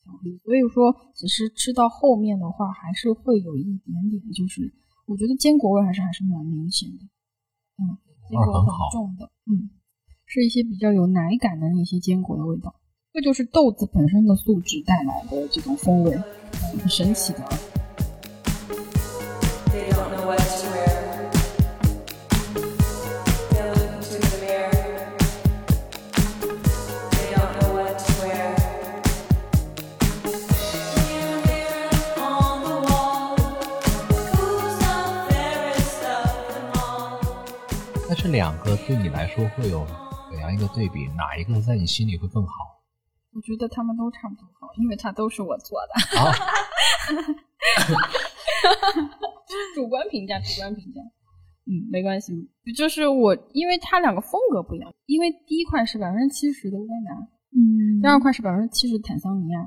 巧克力。所以说，其实吃到后面的话，还是会有一点点，就是我觉得坚果味还是还是蛮明显的，嗯，坚果很重的，嗯，是一些比较有奶感的那些坚果的味道。这就是豆子本身的素质带来的这种风味，嗯很神奇的这两个对你来说会有怎样一个对比？哪一个在你心里会更好？我觉得他们都差不多好，因为它都是我做的。啊，主观评价，主观评价。嗯，没关系，就是我，因为它两个风格不一样，因为第一块是百分之七十的乌干达，嗯第二块是百分之七十坦桑尼亚，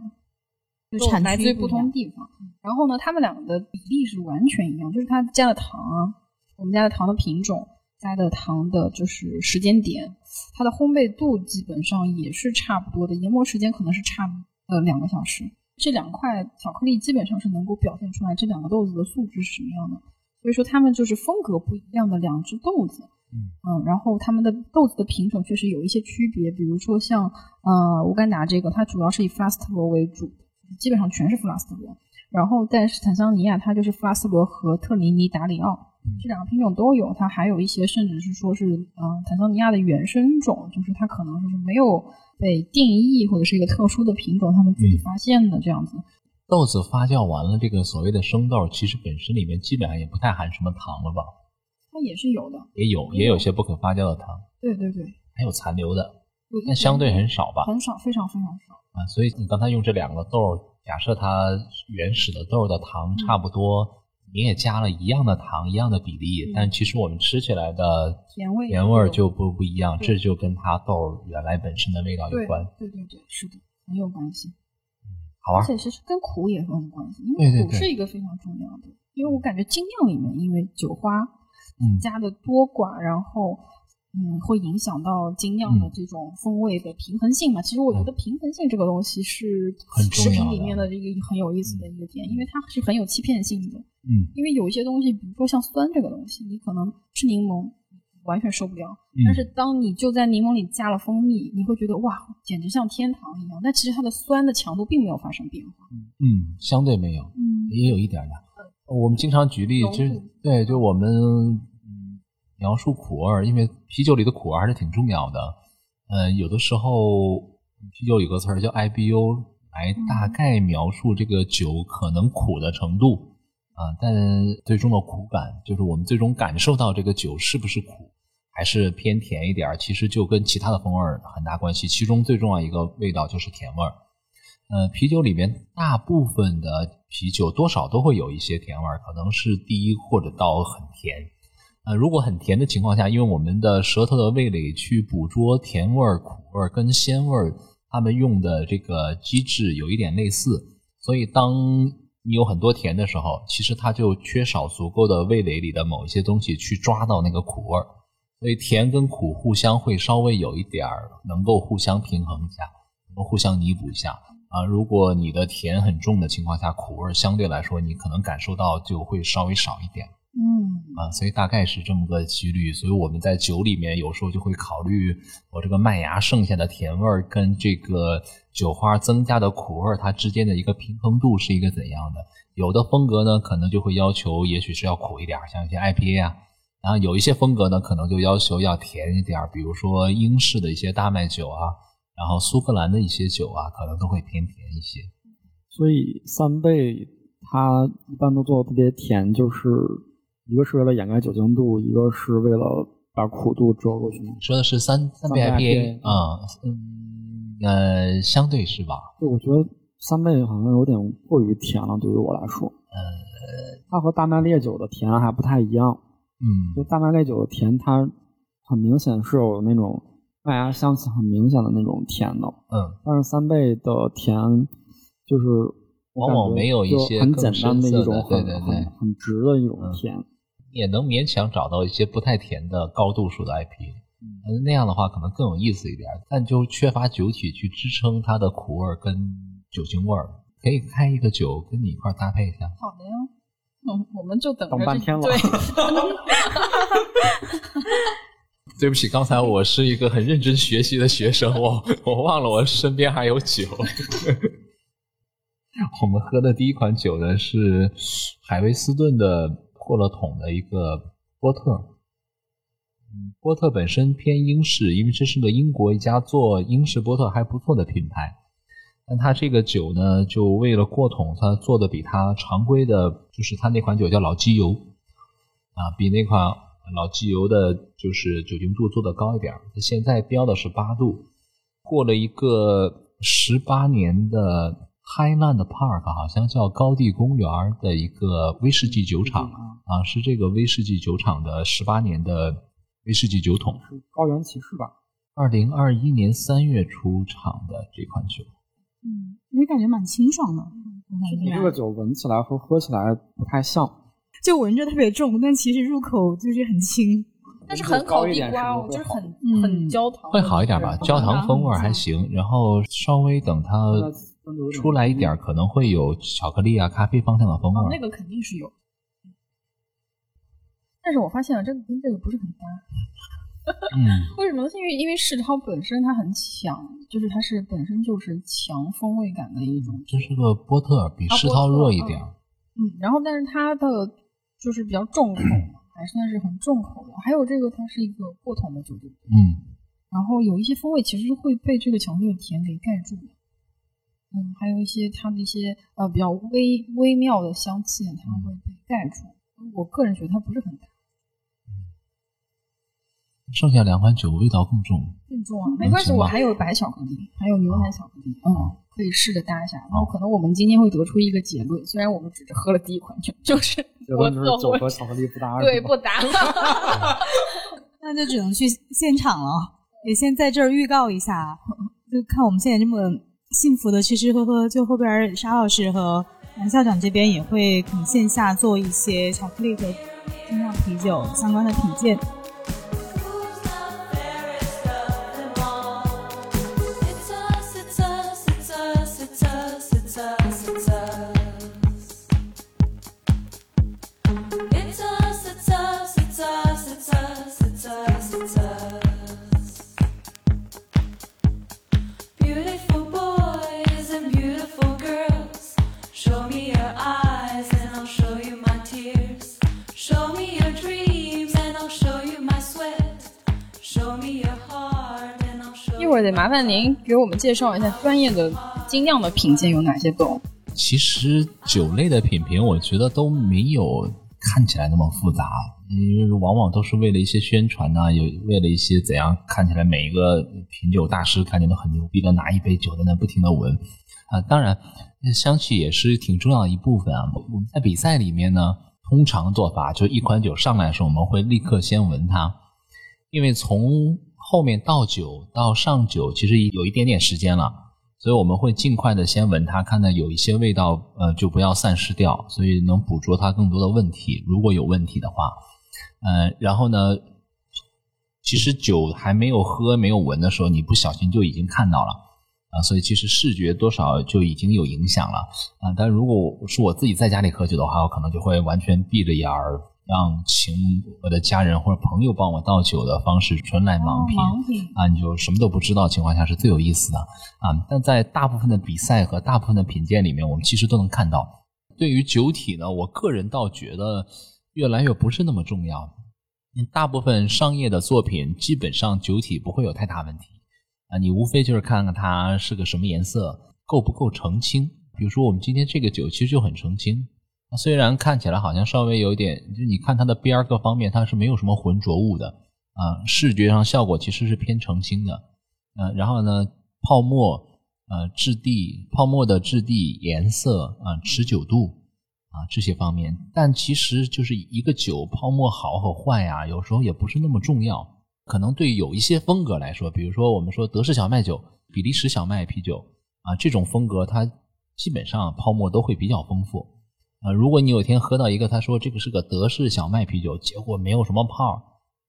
就产来自于不区不同地方。然后呢，它们两个的比例是完全一样，就是它加的糖啊，我们家的糖的品种，加的糖的就是时间点，它的烘焙度基本上也是差不多的，研磨时间可能是差呃两个小时。这两块巧克力基本上是能够表现出来这两个豆子的素质是什么样的，所以说它们就是风格不一样的两只豆子。嗯然后它们的豆子的品种确实有一些区别，比如说像呃乌干达这个，它主要是以弗拉斯特罗为主，基本上全是弗拉斯特罗。然后但是坦桑尼亚它就是弗拉斯罗和特里尼达里奥嗯这两个品种都有，它还有一些甚至是说是嗯、呃坦桑尼亚的原生种，就是它可能就是没有被定义或者是一个特殊的品种，他们自己嗯发现的这样子。豆子发酵完了，这个所谓的生豆，其实本身里面基本上也不太含什么糖了吧？它也是有的，也有，也有些不可发酵的糖，对对对，还有残留的，有一但相对很少吧？很少，非常非常少。啊，所以你刚才用这两个豆儿，假设它原始的豆儿的糖差不多，你也加了一样的糖，一样的比例，但其实我们吃起来的甜味甜味就不不一样，这就跟它豆原来本身的味道有关。对对对，是的，很有关系。好啊，而且其实跟苦也很有关系，因为苦是一个非常重要的。因为我感觉精酿里面，因为酒花嗯加的多寡，然后嗯，会影响到精酿的嗯这种风味的平衡性嘛。其实我觉得平衡性这个东西是食品里面的一个很有意思的一个点，因为它是很有欺骗性的。嗯因为有一些东西，比如说像酸这个东西，你可能吃柠檬完全受不了，嗯但是当你就在柠檬里加了蜂蜜，你会觉得哇，简直像天堂一样。但其实它的酸的强度并没有发生变化。嗯，相对没有，嗯，也有一点儿的。我们经常举例，其实对，就我们嗯描述苦味，因为啤酒里的苦味还是挺重要的。呃，有的时候啤酒有个词儿叫 IBU，来大概描述这个酒可能苦的程度啊、但最终的苦感就是我们最终感受到这个酒是不是苦，还是偏甜一点儿，其实就跟其他的风味很大关系。其中最重要一个味道就是甜味儿。呃，啤酒里面大部分的啤酒多少都会有一些甜味儿，可能是低或者到很甜。呃，如果很甜的情况下，因为我们的舌头的味蕾去捕捉甜味儿、苦味儿跟鲜味儿，它们用的这个机制有一点类似，所以当你有很多甜的时候，其实它就缺少足够的味蕾里的某一些东西去抓到那个苦味儿，所以甜跟苦互相会稍微有一点儿能够互相平衡一下，能互相弥补一下。啊，如果你的甜很重的情况下，苦味相对来说你可能感受到就会稍微少一点啊，所以大概是这么个几率。所以我们在酒里面有时候就会考虑我这个麦芽剩下的甜味儿跟这个酒花增加的苦味儿它之间的一个平衡度是一个怎样的。有的风格呢，可能就会要求也许是要苦一点，像一些 IPA 啊。然后有一些风格呢，可能就要求要甜一点，比如说英式的一些大麦酒啊，然后苏格兰的一些酒啊，可能都会偏甜一些。所以三倍它一般都做的特别甜，就是一个是为了掩盖酒精度，一个是为了把苦度遮过去。说的是三三倍 IPA 啊，嗯呃，相对是吧？就我觉得三倍好像有点过于甜了，对于我来说。呃，它和大麦烈酒的甜还不太一样。嗯就嗯大麦烈酒的甜，它很明显是有那种麦芽香气很明显的那种甜的，嗯，但是三倍的甜就是往往没有一些很简单的一种很很很直的一种嗯甜。也能勉强找到一些不太甜的高度数的 IPA。嗯，那样的话可能更有意思一点，但就缺乏酒体去支撑它的苦味跟酒精味儿。可以开一个酒跟你一块儿搭配一下。好的呀。嗯，我们就等着等半天了对，对不起，刚才我是一个很认真学习的学生，我 我忘了我身边还有酒。我们喝的第一款酒呢是海威斯顿的破了桶的一个波特。嗯，波特本身偏英式，因为这是个英国一家做英式波特还不错的品牌。但它这个酒呢，就为了过桶，它做的比它常规的，就是它那款酒叫老机油啊，比那款老机油的，就是酒精度做的高一点。现在标的是八度，过了一个十八年的 Highland Park，好像叫高地公园的一个威士忌酒厂啊，是这个威士忌酒厂的十八年的威士忌酒桶，是高原骑士吧？二零二一年三月出厂的这款酒。嗯，你感觉蛮清爽的，我感觉这个酒闻起来和喝起来不太像，就闻着特别重，但其实入口就是很轻。但是很烤地瓜哦，温度高一点就是很很焦糖，会好一点吧，焦糖风味还行，然后稍微等它出来一点，可能会有巧克力啊、咖啡方向的风味，哦那个肯定是有。但是我发现了，这个跟这个不是很搭。嗯，为什么呢？因为因为世涛本身它很强，就是它是本身就是强风味感的一种，这是个波特，比世涛弱一点儿。嗯，然后但是它的就是比较重口嘛，还算是很重口的。还有这个它是一个过桶的酒对不对？嗯然后有一些风味其实是会被这个强烈的甜给盖住的。嗯，还有一些它的一些呃比较微微妙的香气，它会被盖住。我个人觉得它不是很搭。剩下两款酒味道更重。更重啊，没关系，我还有白巧克力，还有牛奶巧克力，嗯，可以试着搭一下。然后可能我们今天会得出一个结论，虽然我们只是喝了第一款酒，就是结我论就是酒和巧克力不搭。对不搭。那就只能去现场了。也先在这儿预告一下，就看我们现在这么幸福的吃吃喝喝，就后边沙老师和南校长这边也会可能线下做一些巧克力和精酿啤酒相关的品鉴。得麻烦您给我们介绍一下专业的精酿的品鉴有哪些豆。其实酒类的品评，我觉得都没有看起来那么复杂，因为往往都是为了一些宣传呐、有为了一些怎样看起来每一个品酒大师看起来都很牛逼的拿一杯酒在那不停的闻啊。当然，香气也是挺重要的一部分啊。我们在比赛里面呢，通常做法就一款酒上来的时候，我们会立刻先闻它，因为从后面倒酒到上酒，其实有一点点时间了。所以我们会尽快的先闻它，看看有一些味道，呃，就不要散失掉，所以能捕捉它更多的问题。如果有问题的话，呃，然后呢，其实酒还没有喝、没有闻的时候，你不小心就已经看到了啊、所以其实视觉多少就已经有影响了啊、但如果是我自己在家里喝酒的话，我可能就会完全闭着眼儿，让请我的家人或者朋友帮我倒酒的方式，纯来盲品。盲品啊，你就什么都不知道情况下是最有意思的啊。但在大部分的比赛和大部分的品鉴里面，我们其实都能看到，对于酒体呢，我个人倒觉得越来越不是那么重要。大部分商业的作品，基本上酒体不会有太大问题啊，你无非就是看看它是个什么颜色，够不够澄清。比如说我们今天这个酒其实就很澄清，啊虽然看起来好像稍微有点，就你看它的边儿各方面，它是没有什么浑浊物的啊，视觉上效果其实是偏澄清的。呃，然后呢，泡沫呃质地、泡沫的质地、颜色啊、持久度啊这些方面，但其实就是一个酒泡沫好和坏呀、有时候也不是那么重要。可能对有一些风格来说，比如说我们说德式小麦酒、比利时小麦啤酒啊这种风格，它基本上泡沫都会比较丰富。啊，如果你有一天喝到一个他说这个是个德式小麦啤酒，结果没有什么泡，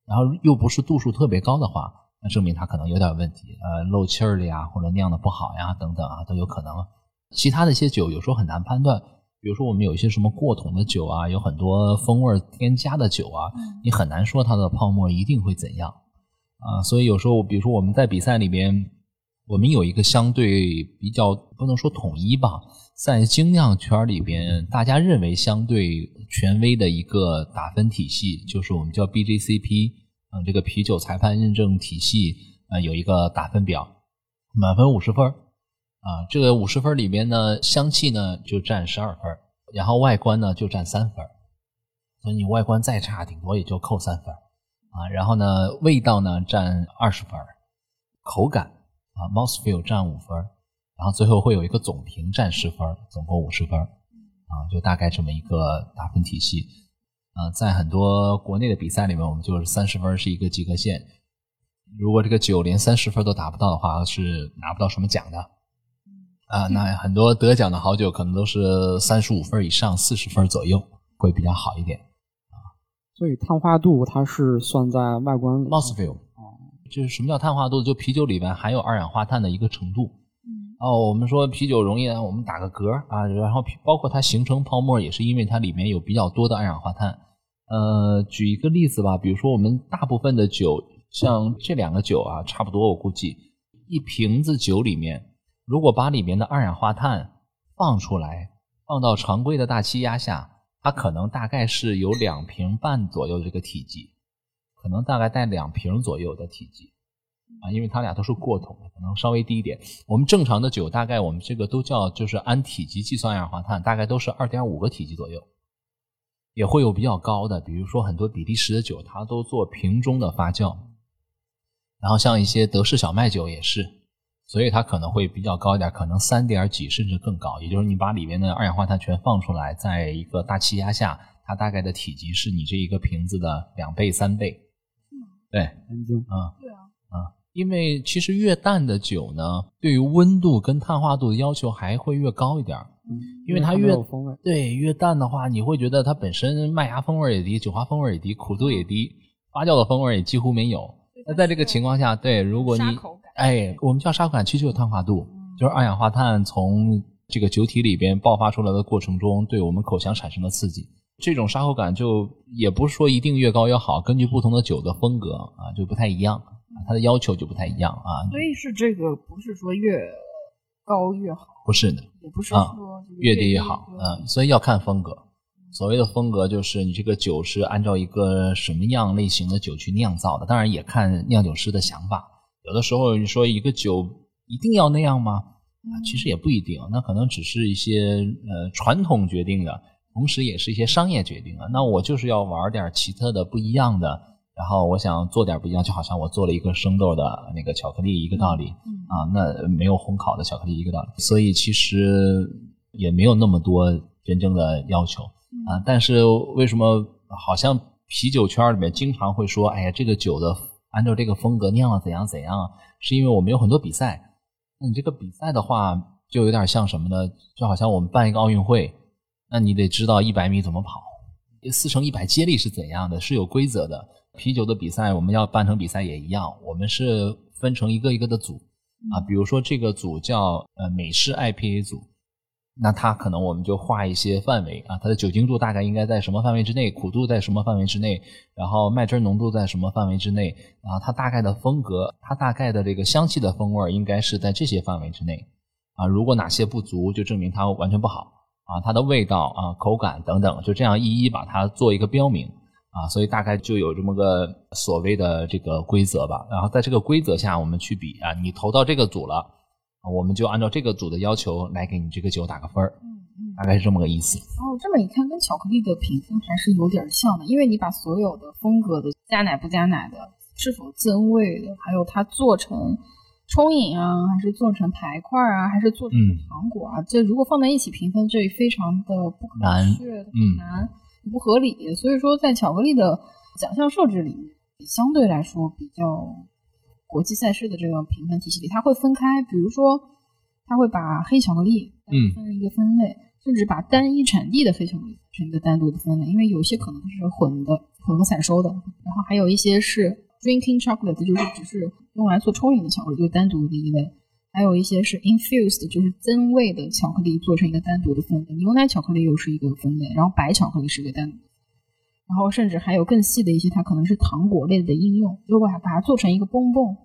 然后又不是度数特别高的话，那证明它可能有点问题，呃，漏气儿了呀，或者酿的不好呀，等等啊，都有可能。其他的一些酒有时候很难判断，比如说我们有一些什么过桶的酒啊，有很多风味添加的酒啊，你很难说它的泡沫一定会怎样啊。所以有时候，比如说我们在比赛里边，我们有一个相对比较不能说统一吧，在精酿圈里边，大家认为相对权威的一个打分体系，就是我们叫 BJCP，嗯、这个啤酒裁判认证体系，呃，有一个打分表，满分五十分啊，这个五十分里边呢，香气呢就占十二分，然后外观呢就占三分，所以你外观再差，顶多也就扣三分啊。然后呢，味道呢占二十分，口感啊 mouthfeel 占五分，然后最后会有一个总评占十分，总共五十分啊，就大概这么一个打分体系。啊，在很多国内的比赛里面，我们就是三十分是一个及格线。如果这个酒连三十分都达不到的话，是拿不到什么奖的。啊，那很多得奖的好酒可能都是三十五分以上，四十分左右会比较好一点。啊所以碳化度它是算在外观。mouthfeel，就是什么叫碳化度？就啤酒里面含有二氧化碳的一个程度。哦，我们说啤酒容易，我们打个嗝啊，然后包括它形成泡沫，也是因为它里面有比较多的二氧化碳。呃，举一个例子吧，比如说我们大部分的酒，像这两个酒啊，差不多，我估计一瓶子酒里面，如果把里面的二氧化碳放出来，放到常规的大气压下，它可能大概是有两瓶半左右这个体积，可能大概带两瓶左右的体积。啊，因为它俩都是过桶的，可能稍微低一点。我们正常的酒，大概我们这个都叫就是按体积计算二氧化碳，大概都是二点五个体积左右，也会有比较高的，比如说很多比利时的酒，它都做瓶中的发酵然后像一些德式小麦酒也是，所以它可能会比较高一点，可能三点几甚至更高。也就是你把里面的二氧化碳全放出来，在一个大气压下，它大概的体积是你这一个瓶子的两倍三倍。对，安静。啊，对啊，啊，因为其实越淡的酒呢，对于温度跟碳化度的要求还会越高一点嗯，因为它没越有风味。对越淡的话，你会觉得它本身麦芽风味也低，酒花风味也低，苦度也低，发酵的风味也几乎没有。那在这个情况下，对，如果你哎，我们叫沙口感，其实就是碳化度，就是二氧化碳从这个酒体里边爆发出来的过程中，对我们口腔产生的刺激。这种沙口感就也不是说一定越高越好，根据不同的酒的风格啊，就不太一样，啊它的要求就不太一样啊。所以是这个不是说越高越好，不是的，也不是啊说越低低越好，对嗯，所以要看风格。所谓的风格就是你这个酒是按照一个什么样类型的酒去酿造的，当然也看酿酒师的想法。有的时候你说一个酒一定要那样吗？啊，其实也不一定，那可能只是一些呃传统决定的，同时也是一些商业决定啊。那我就是要玩点奇特的、不一样的，然后我想做点不一样，就好像我做了一个生豆的那个巧克力一个道理。啊，那没有烘烤的巧克力一个道理，所以其实也没有那么多真正的要求啊。但是为什么好像啤酒圈里面经常会说，哎呀，这个酒的按照这个风格酿了怎样怎样，是因为我们有很多比赛。那你这个比赛的话，就有点像什么呢？就好像我们办一个奥运会，那你得知道一百米怎么跑，四乘一百接力是怎样的，是有规则的。啤酒的比赛我们要办成比赛也一样，我们是分成一个一个的组。啊，比如说这个组叫呃美式 IPA 组，那它可能我们就画一些范围啊，它的酒精度大概应该在什么范围之内，苦度在什么范围之内，然后麦汁浓度在什么范围之内，啊，它大概的风格，它大概的这个香气的风味应该是在这些范围之内，啊，如果哪些不足，就证明它完全不好啊，它的味道啊、口感等等，就这样一一把它做一个标明。啊，所以大概就有这么个所谓的这个规则吧。然后在这个规则下，我们去比啊，你投到这个组了，啊我们就按照这个组的要求来给你这个酒打个分儿，大概是这么个意思。哦，这么一看，跟巧克力的评分还是有点像的，因为你把所有的风格的加奶不加奶的，是否增味的，还有它做成冲饮啊，还是做成排块啊，还是做成嗯。糖果啊，这如果放在一起评分，这非常的不可难确，嗯很难，不合理。所以说，在巧克力的奖项设置里面，相对来说比较国际赛事的这个评分体系里，它会分开，比如说，它会把黑巧克力嗯分一个分类，甚至把单一产地的黑巧克力成一个单独的分类，因为有些可能是混的、混合采收的，然后还有一些是 drinking chocolate，就是只是用来做冲饮的巧克力，就单独的一类。还有一些是 infused，就是增味的巧克力做成一个单独的分类，牛奶巧克力又是一个分类，然后白巧克力是一个单独的然后甚至还有更细的一些，它可能是糖果类的应用，如果把它做成一个蹦蹦，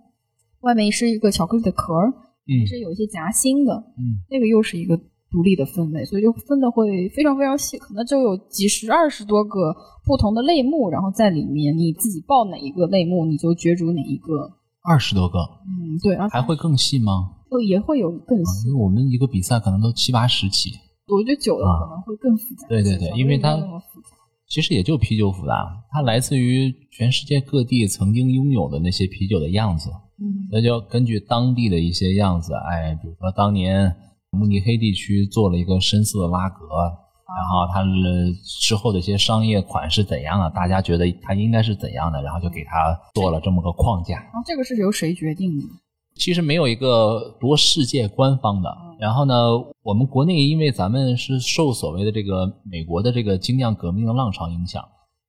外面是一个巧克力的壳儿，嗯。是有一些夹心的，嗯，那个又是一个独立的分类，所以就分的会非常非常细，可能就有几十、二十多个不同的类目，然后在里面你自己报哪一个类目，你就角逐哪一个。二十多个，嗯，对，还会更细吗？就也会有更啊细因为。我们一个比赛可能都七八十起，我觉得酒的啊可能会更复杂。对对对因为它其实也就啤酒复杂，它来自于全世界各地曾经拥有的那些啤酒的样子，嗯那就根据当地的一些样子，哎，比如说当年慕尼黑地区做了一个深色的拉格，然后它的之后的一些商业款是怎样的，大家觉得它应该是怎样的，然后就给它做了这么个框架。然后这个是由谁决定的？其实没有一个多世界官方的。然后呢，我们国内因为咱们是受所谓的这个美国的这个精酿革命的浪潮影响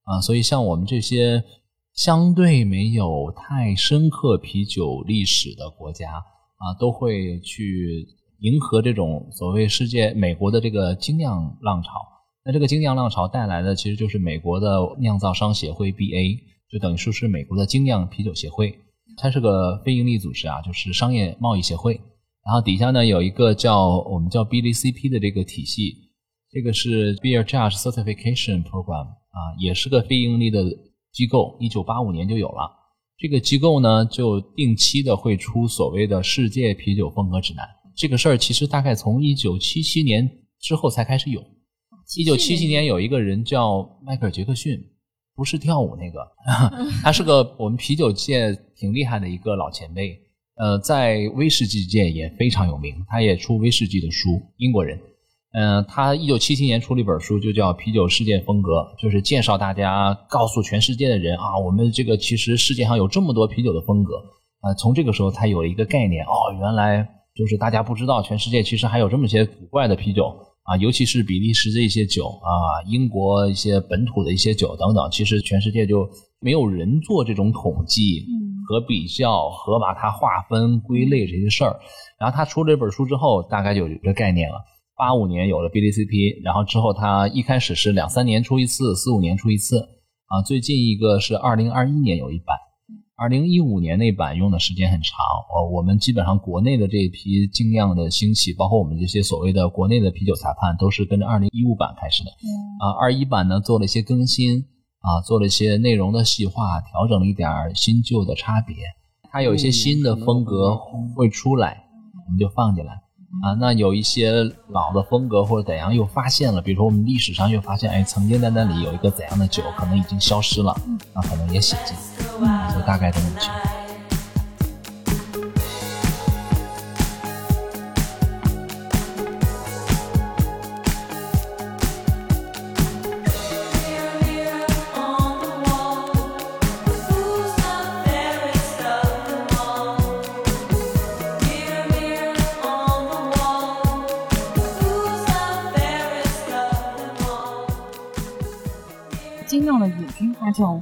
啊，所以像我们这些相对没有太深刻啤酒历史的国家啊，都会去迎合这种所谓世界美国的这个精酿浪潮。那这个精酿浪潮带来的其实就是美国的酿造商协会 BA，就等于说是美国的精酿啤酒协会。它是个非营利组织啊，就是商业贸易协会。然后底下呢有一个叫我们叫 BDCP 的这个体系，这个是 Beer Judge Certification Program 啊，也是个非盈利的机构，一九八五年就有了。这个机构呢就定期的会出所谓的世界啤酒风格指南。这个事儿其实大概从一九七七年之后才开始有。一九七七年有一个人叫迈克尔·杰克逊，不是跳舞那个，他是个我们啤酒界挺厉害的一个老前辈，呃，在威士忌界也非常有名，他也出威士忌的书，英国人。嗯、他一九七七年出了一本书，就叫《啤酒世界风格》，就是介绍大家，告诉全世界的人啊，我们这个其实世界上有这么多啤酒的风格。啊、从这个时候他有了一个概念，哦，原来就是大家不知道，全世界其实还有这么些古怪的啤酒啊，尤其是比利时的一些酒啊，英国一些本土的一些酒等等，其实全世界就没有人做这种统计和比较和把它划分归类这些事儿。然后他出了这本书之后，大概就有这个概念了。八五年有了 BDCP，然后之后他一开始是两三年出一次，四五年出一次啊。最近一个是二零二一年有一版，二零一五年那版用的时间很长。哦，我们基本上国内的这一批精酿的兴起，包括我们这些所谓的国内的啤酒裁判，都是跟着二零一五版开始的。啊，二一版呢做了一些更新啊，做了一些内容的细化，调整了一点儿新旧的差别。它有一些新的风格会出来，我们就放进来。啊，那有一些老的风格或者怎样又发现了，比如说我们历史上又发现，哎，曾经在那里有一个怎样的酒，可能已经消失了，那可能也写进，我大概能记。惊尿了眼睛，他叫。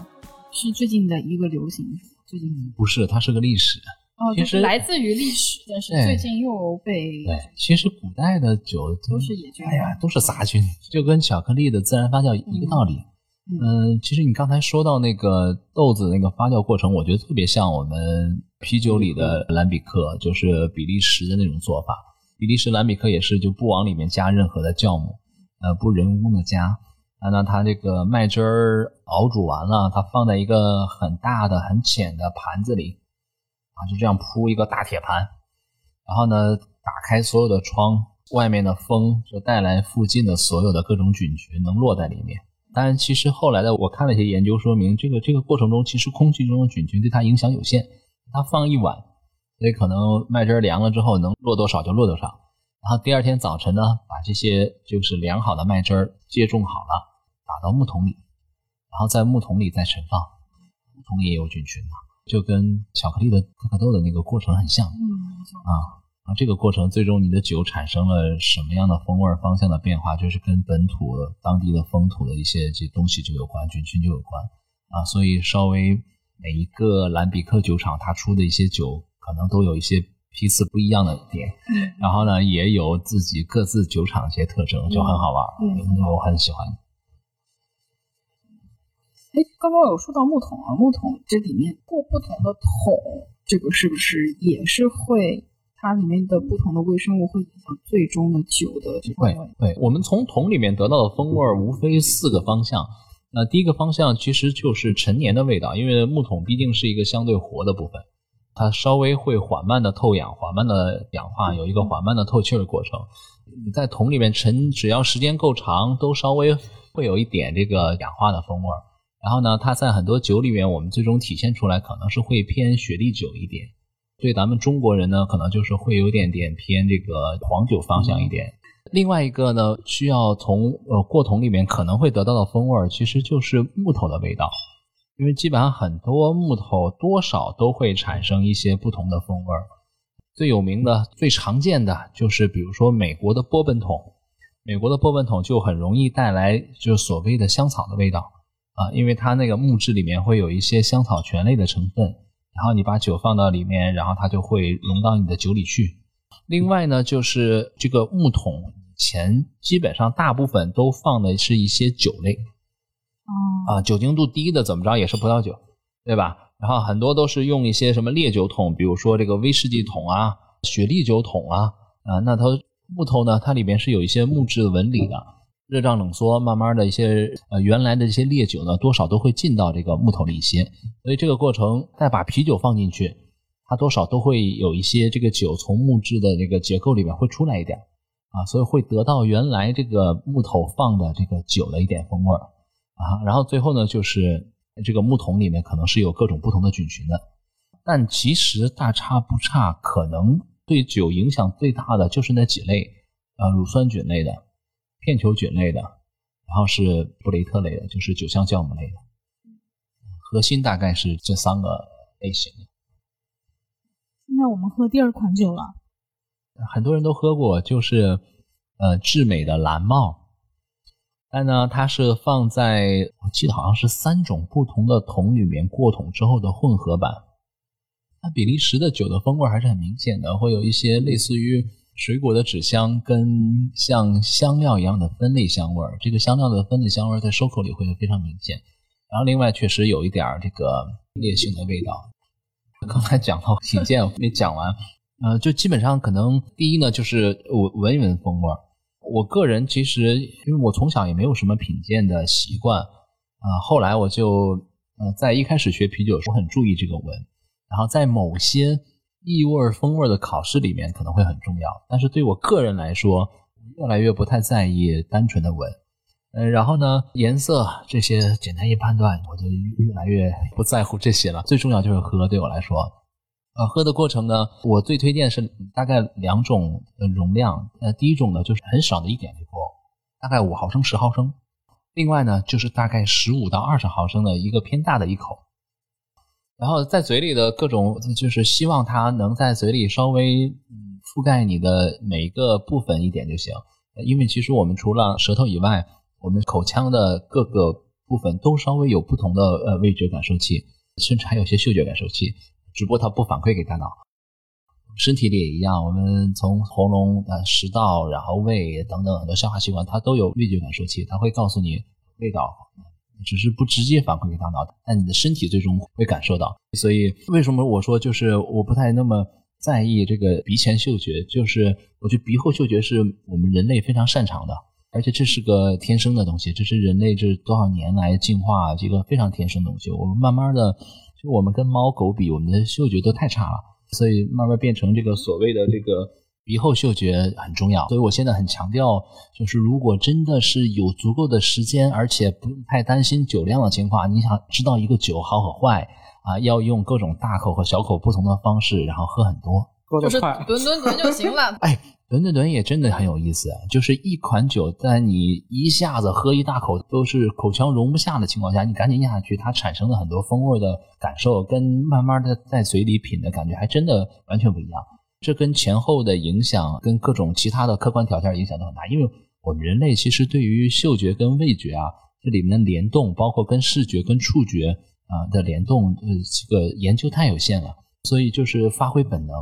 是最近的一个流行，最近不是，它是个历史。哦，就是来自于历史，但是最近又被对，其实古代的酒都是野菌哎呀，都是杂菌，就跟巧克力的自然发酵一个道理。嗯、其实你刚才说到那个豆子那个发酵过程，我觉得特别像我们啤酒里的蓝比克，就是比利时的那种做法。比利时蓝比克也是就不往里面加任何的酵母，呃，不人工的加。那它这个麦汁儿熬煮完了，它放在一个很大的、很浅的盘子里，啊，就这样铺一个大铁盘，然后呢，打开所有的窗，外面的风就带来附近的所有的各种菌群能落在里面。当然，其实后来的我看了一些研究说明，这个这个过程中，其实空气中的菌群对它影响有限。它放一晚，所以可能麦汁凉了之后能落多少就落多少。然后第二天早晨呢，把这些就是凉好的麦汁儿接种好了，打到木桶里，然后在木桶里再盛放。木桶里也有菌群嘛，就跟巧克力的可可豆的那个过程很像。嗯，啊啊，这个过程最终你的酒产生了什么样的风味方向的变化，就是跟本土当地的风土的一些这东西就有关，菌群就有关啊。所以稍微每一个兰比克酒厂它出的一些酒，可能都有一些批次不一样的点，然后呢，也有自己各自酒厂一些特征，就很好玩，嗯我很喜欢。哎，刚刚有说到木桶啊，木桶这里面过不同的桶，这个是不是也是会它里面的不同的微生物会影响最终的酒的这个会会，我们从桶里面得到的风味儿无非四个方向。那第一个方向其实就是陈年的味道，因为木桶毕竟是一个相对活的部分，它稍微会缓慢的透氧、缓慢的氧化，有一个缓慢的透气的过程。你在桶里面陈，只要时间够长，都稍微会有一点这个氧化的风味儿。然后呢，它在很多酒里面，我们最终体现出来可能是会偏雪莉酒一点。对咱们中国人呢，可能就是会有点点偏这个黄酒方向一点。另外一个呢，需要从呃过桶里面可能会得到的风味儿，其实就是木头的味道，因为基本上很多木头多少都会产生一些不同的风味儿。最有名的、最常见的就是比如说美国的波本桶，美国的波本桶就很容易带来就是所谓的香草的味道啊，因为它那个木质里面会有一些香草醛类的成分，然后你把酒放到里面，然后它就会融到你的酒里去。另外呢，就是这个木桶以前基本上大部分都放的是一些酒类，啊，酒精度低的怎么着也是葡萄酒，对吧？然后很多都是用一些什么烈酒桶，比如说这个威士忌桶啊、雪莉酒桶啊，啊，那它木头呢，它里面是有一些木质纹理的，热胀冷缩，慢慢的一些呃原来的这些烈酒呢，多少都会进到这个木头里一些，所以这个过程再把啤酒放进去，它多少都会有一些这个酒从木质的这个结构里面会出来一点啊，所以会得到原来这个木头放的这个酒的一点风味。啊。然后最后呢，就是这个木桶里面可能是有各种不同的菌群的，但其实大差不差，可能对酒影响最大的就是那几类，呃，乳酸菌类的、片球菌类的，然后是布雷特类的，就是酒香酵母类的。核心大概是这三个类型的。现在我们喝第二款酒了，很多人都喝过，就是呃智美的蓝帽，但呢它是放在我记得好像是三种不同的桶里面过桶之后的混合版。它比利时的酒的风味还是很明显的，会有一些类似于水果的纸香跟像香料一样的分类香味儿。这个香料的分类香味儿在收口里会非常明显。然后另外确实有一点儿这个烈性的味道。刚才讲到品鉴没讲完，呃，就基本上可能第一呢就是闻闻一闻风味儿。我个人其实因为我从小也没有什么品鉴的习惯，啊、后来我就呃在一开始学啤酒的时候我很注意这个闻，然后在某些异味风味的考试里面可能会很重要，但是对我个人来说，越来越不太在意单纯的闻。呃，然后呢，颜色这些简单一判断，我就越来越不在乎这些了。最重要就是喝，对我来说，呃，喝的过程呢，我最推荐是大概两种容量。呃，第一种呢就是很少的一点就够，大概五毫升、十毫升。另外呢就是大概十五到二十毫升的一个偏大的一口。然后在嘴里的各种，就是希望它能在嘴里稍微覆盖你的每一个部分一点就行。因为其实我们除了舌头以外，我们口腔的各个部分都稍微有不同的呃味觉感受器，甚至还有些嗅觉感受器，只不过它不反馈给大脑。身体里也一样，我们从喉咙、呃食道，然后胃等等很多消化器官，它都有味觉感受器，它会告诉你味道，只是不直接反馈给大脑，但你的身体最终会感受到。所以为什么我说就是我不太那么在意这个鼻前嗅觉，就是我觉得鼻后嗅觉是我们人类非常擅长的，而且这是个天生的东西，这是人类这多少年来进化这个非常天生的东西。我们慢慢的，就我们跟猫狗比，我们的嗅觉都太差了，所以慢慢变成这个所谓的这个鼻后嗅觉很重要。所以我现在很强调，就是如果真的是有足够的时间，而且不用太担心酒量的情况，你想知道一个酒好和坏啊，要用各种大口和小口不同的方式，然后喝很多。就是喝得快，吨吨吨就行了。哎，吨吨吨也真的很有意思，就是一款酒在你一下子喝一大口都是口腔容不下的情况下，你赶紧咽下去，它产生的很多风味的感受，跟慢慢的在嘴里品的感觉还真的完全不一样。这跟前后的影响，跟各种其他的客观条件影响都很大。因为我们人类其实对于嗅觉跟味觉啊，这里面的联动，包括跟视觉跟触觉啊的联动，呃，这个研究太有限了，所以就是发挥本能。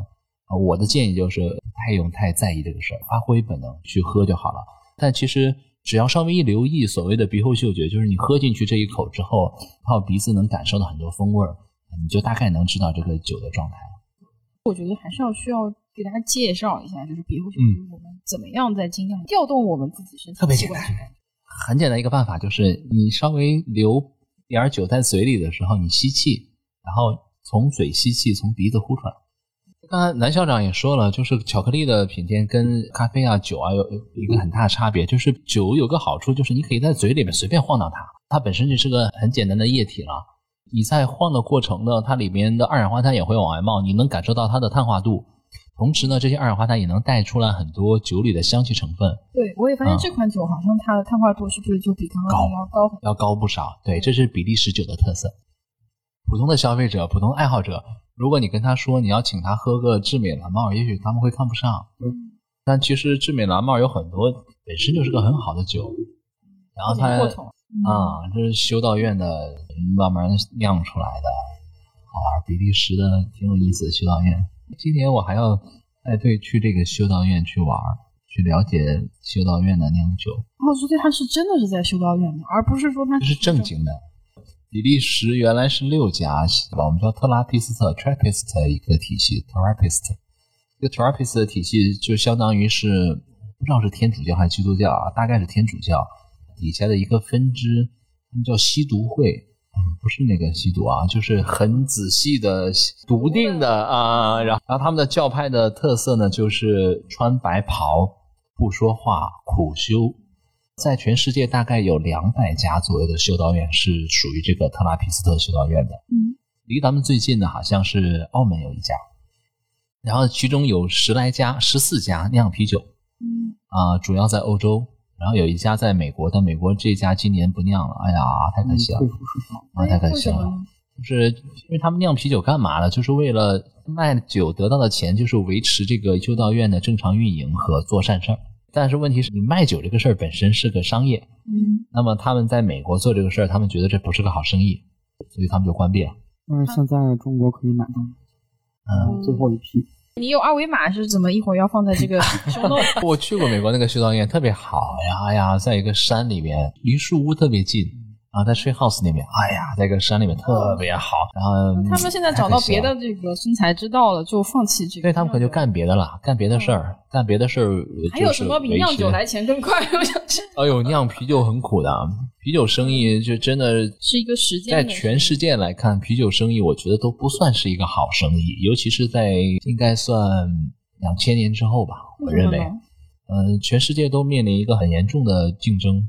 啊，我的建议就是不太用太在意这个事儿，发挥本能去喝就好了。但其实只要稍微一留意所谓的鼻后嗅觉，就是你喝进去这一口之后，靠鼻子能感受到很多风味儿，你就大概能知道这个酒的状态。我觉得还是要需要给大家介绍一下，就是鼻后嗅嗯觉我们怎么样在尽量调动我们自己身体特别简单。很简单一个办法就是，你稍微留点儿酒在嘴里的时候，你吸气，然后从嘴吸气，从鼻子呼出来。刚才南校长也说了，就是巧克力的品鉴跟咖啡啊、酒啊有有一个很大的差别，就是酒有个好处就是你可以在嘴里面随便晃荡它，它本身就是个很简单的液体了。你在晃的过程呢，它里面的二氧化碳也会往外冒，你能感受到它的碳化度。同时呢，这些二氧化碳也能带出来很多酒里的香气成分。对，我也发现嗯这款酒好像它的碳化度是不是就比刚刚那个要高？要高不少。对，这是比利时酒的特色。普通的消费者、普通爱好者，如果你跟他说你要请他喝个智美蓝帽，也许他们会看不上。但其实智美蓝帽有很多本身就是个很好的酒，然后它啊，这是修道院的慢慢酿出来的，好玩。比利时的挺有意思的修道院。今年我还要带队去这个修道院去玩，去了解修道院的酿酒。哦，所以他是真的是在修道院的，而不是说它这是正经的。比利时原来是六家吧，我们叫特拉皮斯特 （Trappist） 一个体系 （Trappist）。这个 Trappist 的体系就相当于是不知道是天主教还是基督教啊，大概是天主教底下的一个分支，他们叫吸毒会。嗯，不是那个吸毒啊，就是很仔细的笃定的啊。然后，然后他们的教派的特色呢，就是穿白袍、不说话、苦修。在全世界大概有两百家左右的修道院是属于这个特拉皮斯特修道院的。嗯，离咱们最近的好像是澳门有一家，然后其中有十来家、十四家酿啤酒。嗯，啊、主要在欧洲，然后有一家在美国，但美国这家今年不酿了，哎呀，太可惜了。啊，太可惜了。就是因为他们酿啤酒干嘛呢？就是为了卖酒得到的钱，就是维持这个修道院的正常运营和做善事儿。但是问题是你卖酒这个事儿本身是个商业，嗯，那么他们在美国做这个事儿，他们觉得这不是个好生意，所以他们就关闭了。但是现在中国可以买到嗯，最后一批。你有二维码是怎么？一会儿要放在这个 show note 我去过美国那个修道院，特别好呀，哎呀，在一个山里面，离树屋特别近。啊，在 tree house 那边，哎呀，在一个山里面特别好。然后他们现在找到别的这个生财之道了，就放弃这个。对他们可就干别的了，干别的事儿，干别的事儿。还有什么比酿酒来？钱更快？我想知道哎呦，酿啤酒很苦的，啤酒生意就真的是一个时间在全世界来看，啤酒生意我觉得都不算是一个好生意，尤其是在应该算两千年之后吧，我认为嗯、全世界都面临一个很严重的竞争。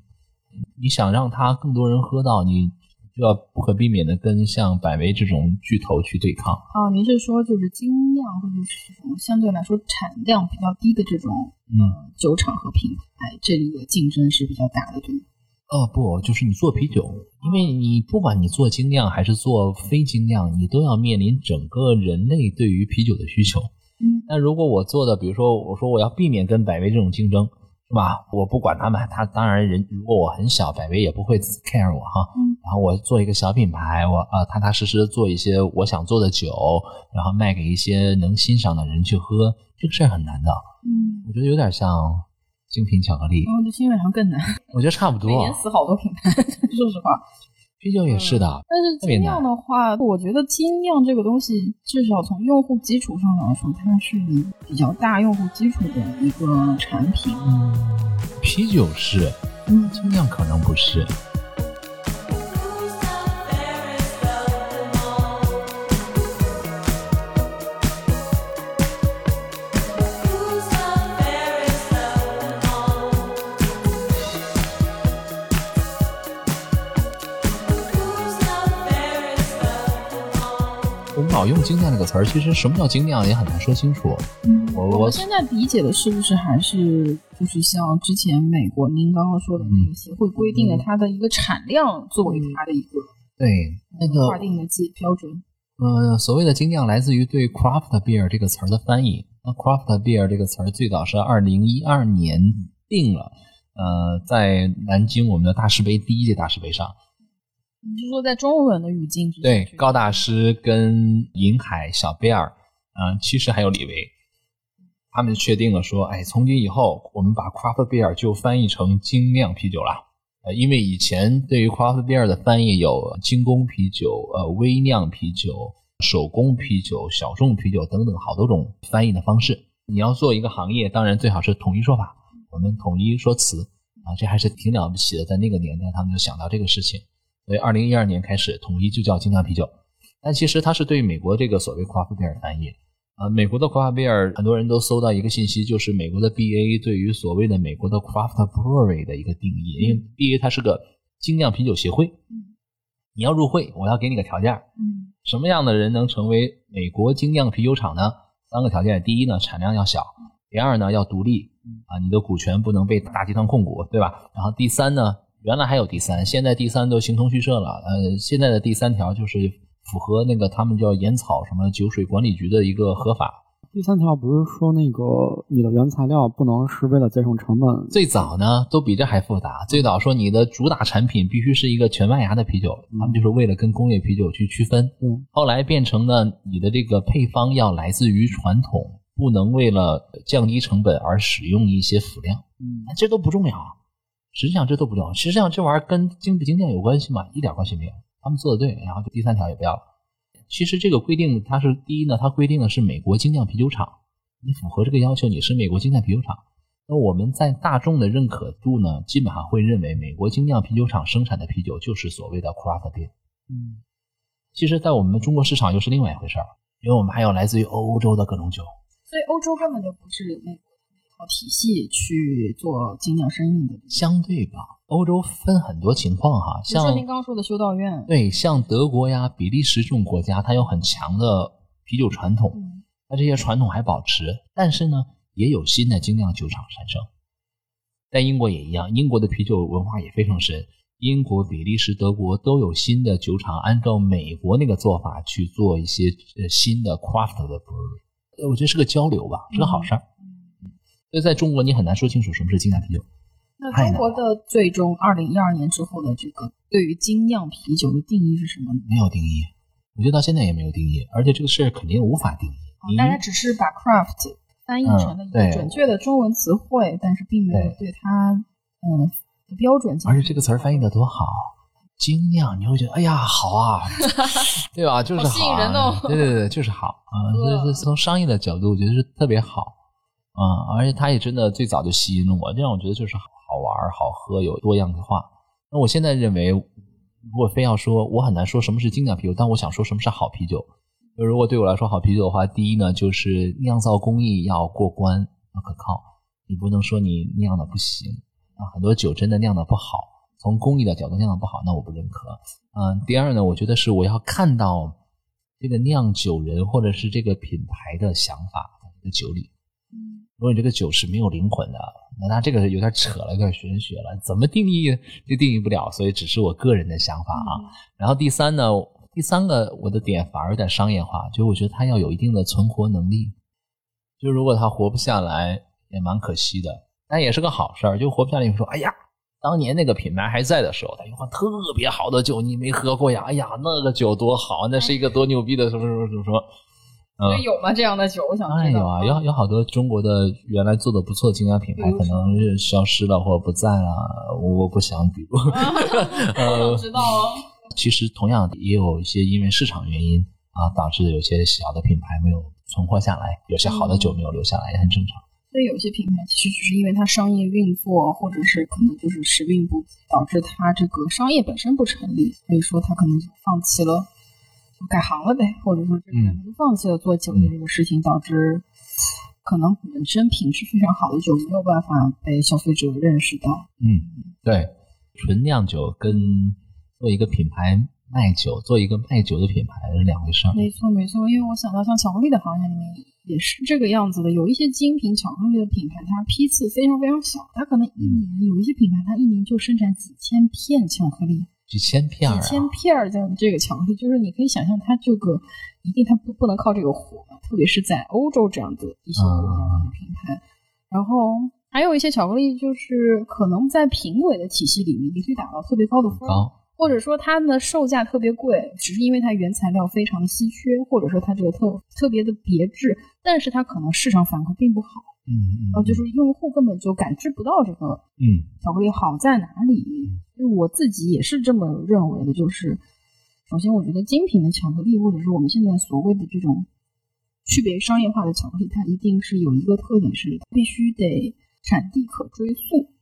你想让它更多人喝到，你就要不可避免的跟像百威这种巨头去对抗。啊，您是说就是精酿或者是这种相对来说产量比较低的这种嗯，酒厂和品牌，这个竞争是比较大的，对吗？哦不，就是你做啤酒，因为你不管你做精酿还是做非精酿，你都要面临整个人类对于啤酒的需求。嗯，那如果我做的，比如说我说我要避免跟百威这种竞争，是吧？我不管他们，他当然人如果我很小，百威也不会 care 我哈。嗯，然后我做一个小品牌，我啊踏踏实实做一些我想做的酒，然后卖给一些能欣赏的人去喝，这个事儿很难的。嗯，我觉得有点像精品巧克力我觉得新闻上更难，我觉得差不多每。年死好多品牌，说实话。啤酒也是的，但是精酿的话，我觉得精酿这个东西，至少从用户基础上来说，它是以比较大用户基础的一个产品。嗯，啤酒是，嗯，精酿可能不是。老用精酿这个词儿，其实什么叫精酿也很难说清楚。嗯，我我我现在理解的是不是还是就是像之前美国您刚刚说的那个协会规定的它的一个产量作为它的一个对那个划定的基标准？呃，所谓的精酿来自于对 craft beer 这个词儿的翻译。那 craft beer 这个词儿最早是二零一二年定了，呃，在南京我们的大师杯第一届大师杯上，你是说在中文的语境之下？对高大师跟银海、小贝尔，啊、其实还有李维，他们确定了说，哎，从今以后我们把 craft beer 就翻译成精酿啤酒了。呃，因为以前对于 craft beer 的翻译有精工啤酒、呃微酿啤酒、手工啤酒、小众啤酒等等好多种翻译的方式。你要做一个行业，当然最好是统一说法，我们统一说词啊，这还是挺了不起的。在那个年代，他们就想到这个事情，所以二零一二年开始统一就叫精酿啤酒。但其实它是对美国这个所谓 craft beer 翻译。啊，美国的 craft beer 很多人都搜到一个信息，就是美国的 BA 对于所谓的美国的 craft brewery 的一个定义，因为 BA 它是个精酿啤酒协会，你要入会，我要给你个条件，嗯什么样的人能成为美国精酿啤酒厂呢？三个条件：第一呢，产量要小；第二呢，要独立啊，你的股权不能被大集团控股，对吧？然后第三呢，原来还有第三，现在第三都形同虚设了。呃，现在的第三条就是符合那个他们叫烟草什么酒水管理局的一个合法。第三条不是说那个你的原材料不能是为了节省成本，最早呢，都比这还复杂。最早说你的主打产品必须是一个全麦芽的啤酒，他们就是为了跟工业啤酒去区分。嗯，后来变成了你的这个配方要来自于传统，不能为了降低成本而使用一些辅料。嗯，这都不重要，实际上这都不重要。实际上这玩意儿跟精不精酿有关系吗？一点关系没有。他们做的对，然后第三条也不要了。其实这个规定它是第一呢，它规定的是美国精酿啤酒厂，你符合这个要求，你是美国精酿啤酒厂。那我们在大众的认可度呢，基本上会认为美国精酿啤酒厂生产的啤酒就是所谓的 craft beer。嗯，其实，在我们中国市场又是另外一回事儿，因为我们还有来自于欧洲的各种酒。所以欧洲根本就不是体系去做精酿生意的。相对吧，欧洲分很多情况哈，像您刚刚说的修道院，对像德国呀、比利时这种国家，它有很强的啤酒传统，嗯那这些传统还保持，但是呢，也有新的精酿酒厂产生。在英国也一样，英国的啤酒文化也非常深。英国、比利时、德国都有新的酒厂，按照美国那个做法去做一些呃新的 craft 的 brewery，呃我觉得是个交流吧，是个好事儿。所以在中国你很难说清楚什么是精酿啤酒。那中国的最终二零一二年之后的这个对于精酿啤酒的定义是什么呢？没有定义，我觉得到现在也没有定义，而且这个事儿肯定无法定义。你大家只是把 craft 翻译成了一个准确的中文词汇，但是并没有对对它嗯的标准。而且这个词儿翻译的多好，精酿，你会觉得哎呀好啊，对吧？就是好吸引啊人哦对对对，就是好啊。哇这是从商业的角度，我觉得是特别好啊，而且它也真的最早就吸引了我，这样我觉得就是好玩、好喝，有多样化。那我现在认为，如果非要说，我很难说什么是精酿啤酒，但我想说什么是好啤酒。就如果对我来说好啤酒的话，第一呢，就是酿造工艺要过关，要可靠，你不能说你酿的不行啊，很多酒真的酿的不好，从工艺的角度酿的不好，那我不认可。嗯，第二呢，我觉得是我要看到这个酿酒人或者是这个品牌的想法在酒里。如果你这个酒是没有灵魂的，那它这个有点扯了，有点玄学了，怎么定义就定义不了，所以只是我个人的想法啊。然后第三呢，第三个我的点反而有点商业化，就是我觉得它要有一定的存活能力。就如果它活不下来，也蛮可惜的，但也是个好事儿。就活不下来，你说，哎呀，当年那个品牌还在的时候，他有款特别好的酒，你没喝过呀？哎呀，那个酒多好，那是一个多牛逼的什么什么什么什么。嗯所以有吗这样的酒？我想知道。哎有啊，有有好多中国的原来做的不错的精酿品牌，可能是消失了或者不在了，我我不想比如。呃我知道哦。其实同样也有一些因为市场原因啊，导致有些小的品牌没有存活下来，有些好的酒没有留下来，也很正常。所以有些品牌其实只是因为它商业运作，或者是可能就是时运不济，导致它这个商业本身不成立，所以说它可能就放弃了，就改行了呗，或者说这个人就放弃了做酒的这个事情，导致可能本身品质非常好的酒没有办法被消费者认识到。嗯，对，纯酿酒跟做一个品牌卖酒，做一个卖酒的品牌是两回事儿。没错，没错，因为我想到像巧克力的行业里面也是这个样子的，有一些精品巧克力的品牌，它批次非常非常小，它可能一年有一些品牌，它一年就生产几千片巧克力。几千片儿、啊，几千片儿这样的这个巧克力，就是你可以想象，它这个一定它不不能靠这个火，特别是在欧洲这样的一些国家的品牌。然后还有一些巧克力，就是可能在评委的体系里面，你可以打到特别高的分或者说它的售价特别贵，只是因为它原材料非常的稀缺，或者说它这个特特别的别致，但是它可能市场反馈并不好，嗯嗯，然后就是用户根本就感知不到这个嗯巧克力好在哪里？就我自己也是这么认为的，就是首先我觉得精品的巧克力，或者是我们现在所谓的这种区别商业化的巧克力，它一定是有一个特点是必须得产地可追溯，嗯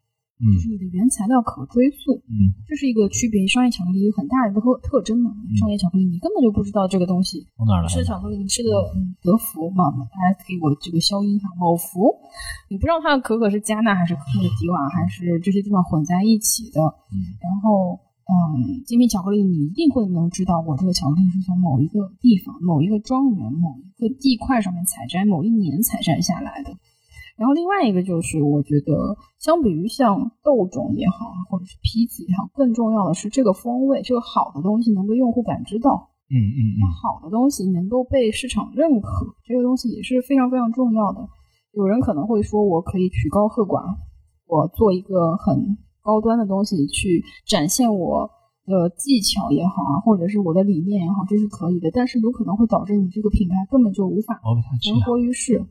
就是你的原材料可追溯，嗯这是一个区别商业巧克力一个很大的一个特特征嘛。商业巧克力你根本就不知道这个东西从哪儿来吃巧克力，你吃的嗯德芙嘛，大家给我这个消音哈，某福，你不知道它的可可是加纳还是可可迪瓦，还是这些地方混在一起的。嗯然后，嗯，精品巧克力你一定会能知道，我这个巧克力是从某一个地方、某一个庄园、某一个地块上面采摘，某一年采摘下来的。然后另外一个就是，我觉得相比于像豆种也好，或者是批子也好，更重要的是这个风味，这个好的东西能被用户感知到。嗯嗯嗯好的东西能够被市场认可，这个东西也是非常非常重要的。有人可能会说，我可以曲高和寡，我做一个很高端的东西去展现我的技巧也好啊，或者是我的理念也好，这是可以的。但是有可能会导致你这个品牌根本就无法存啊。活于世，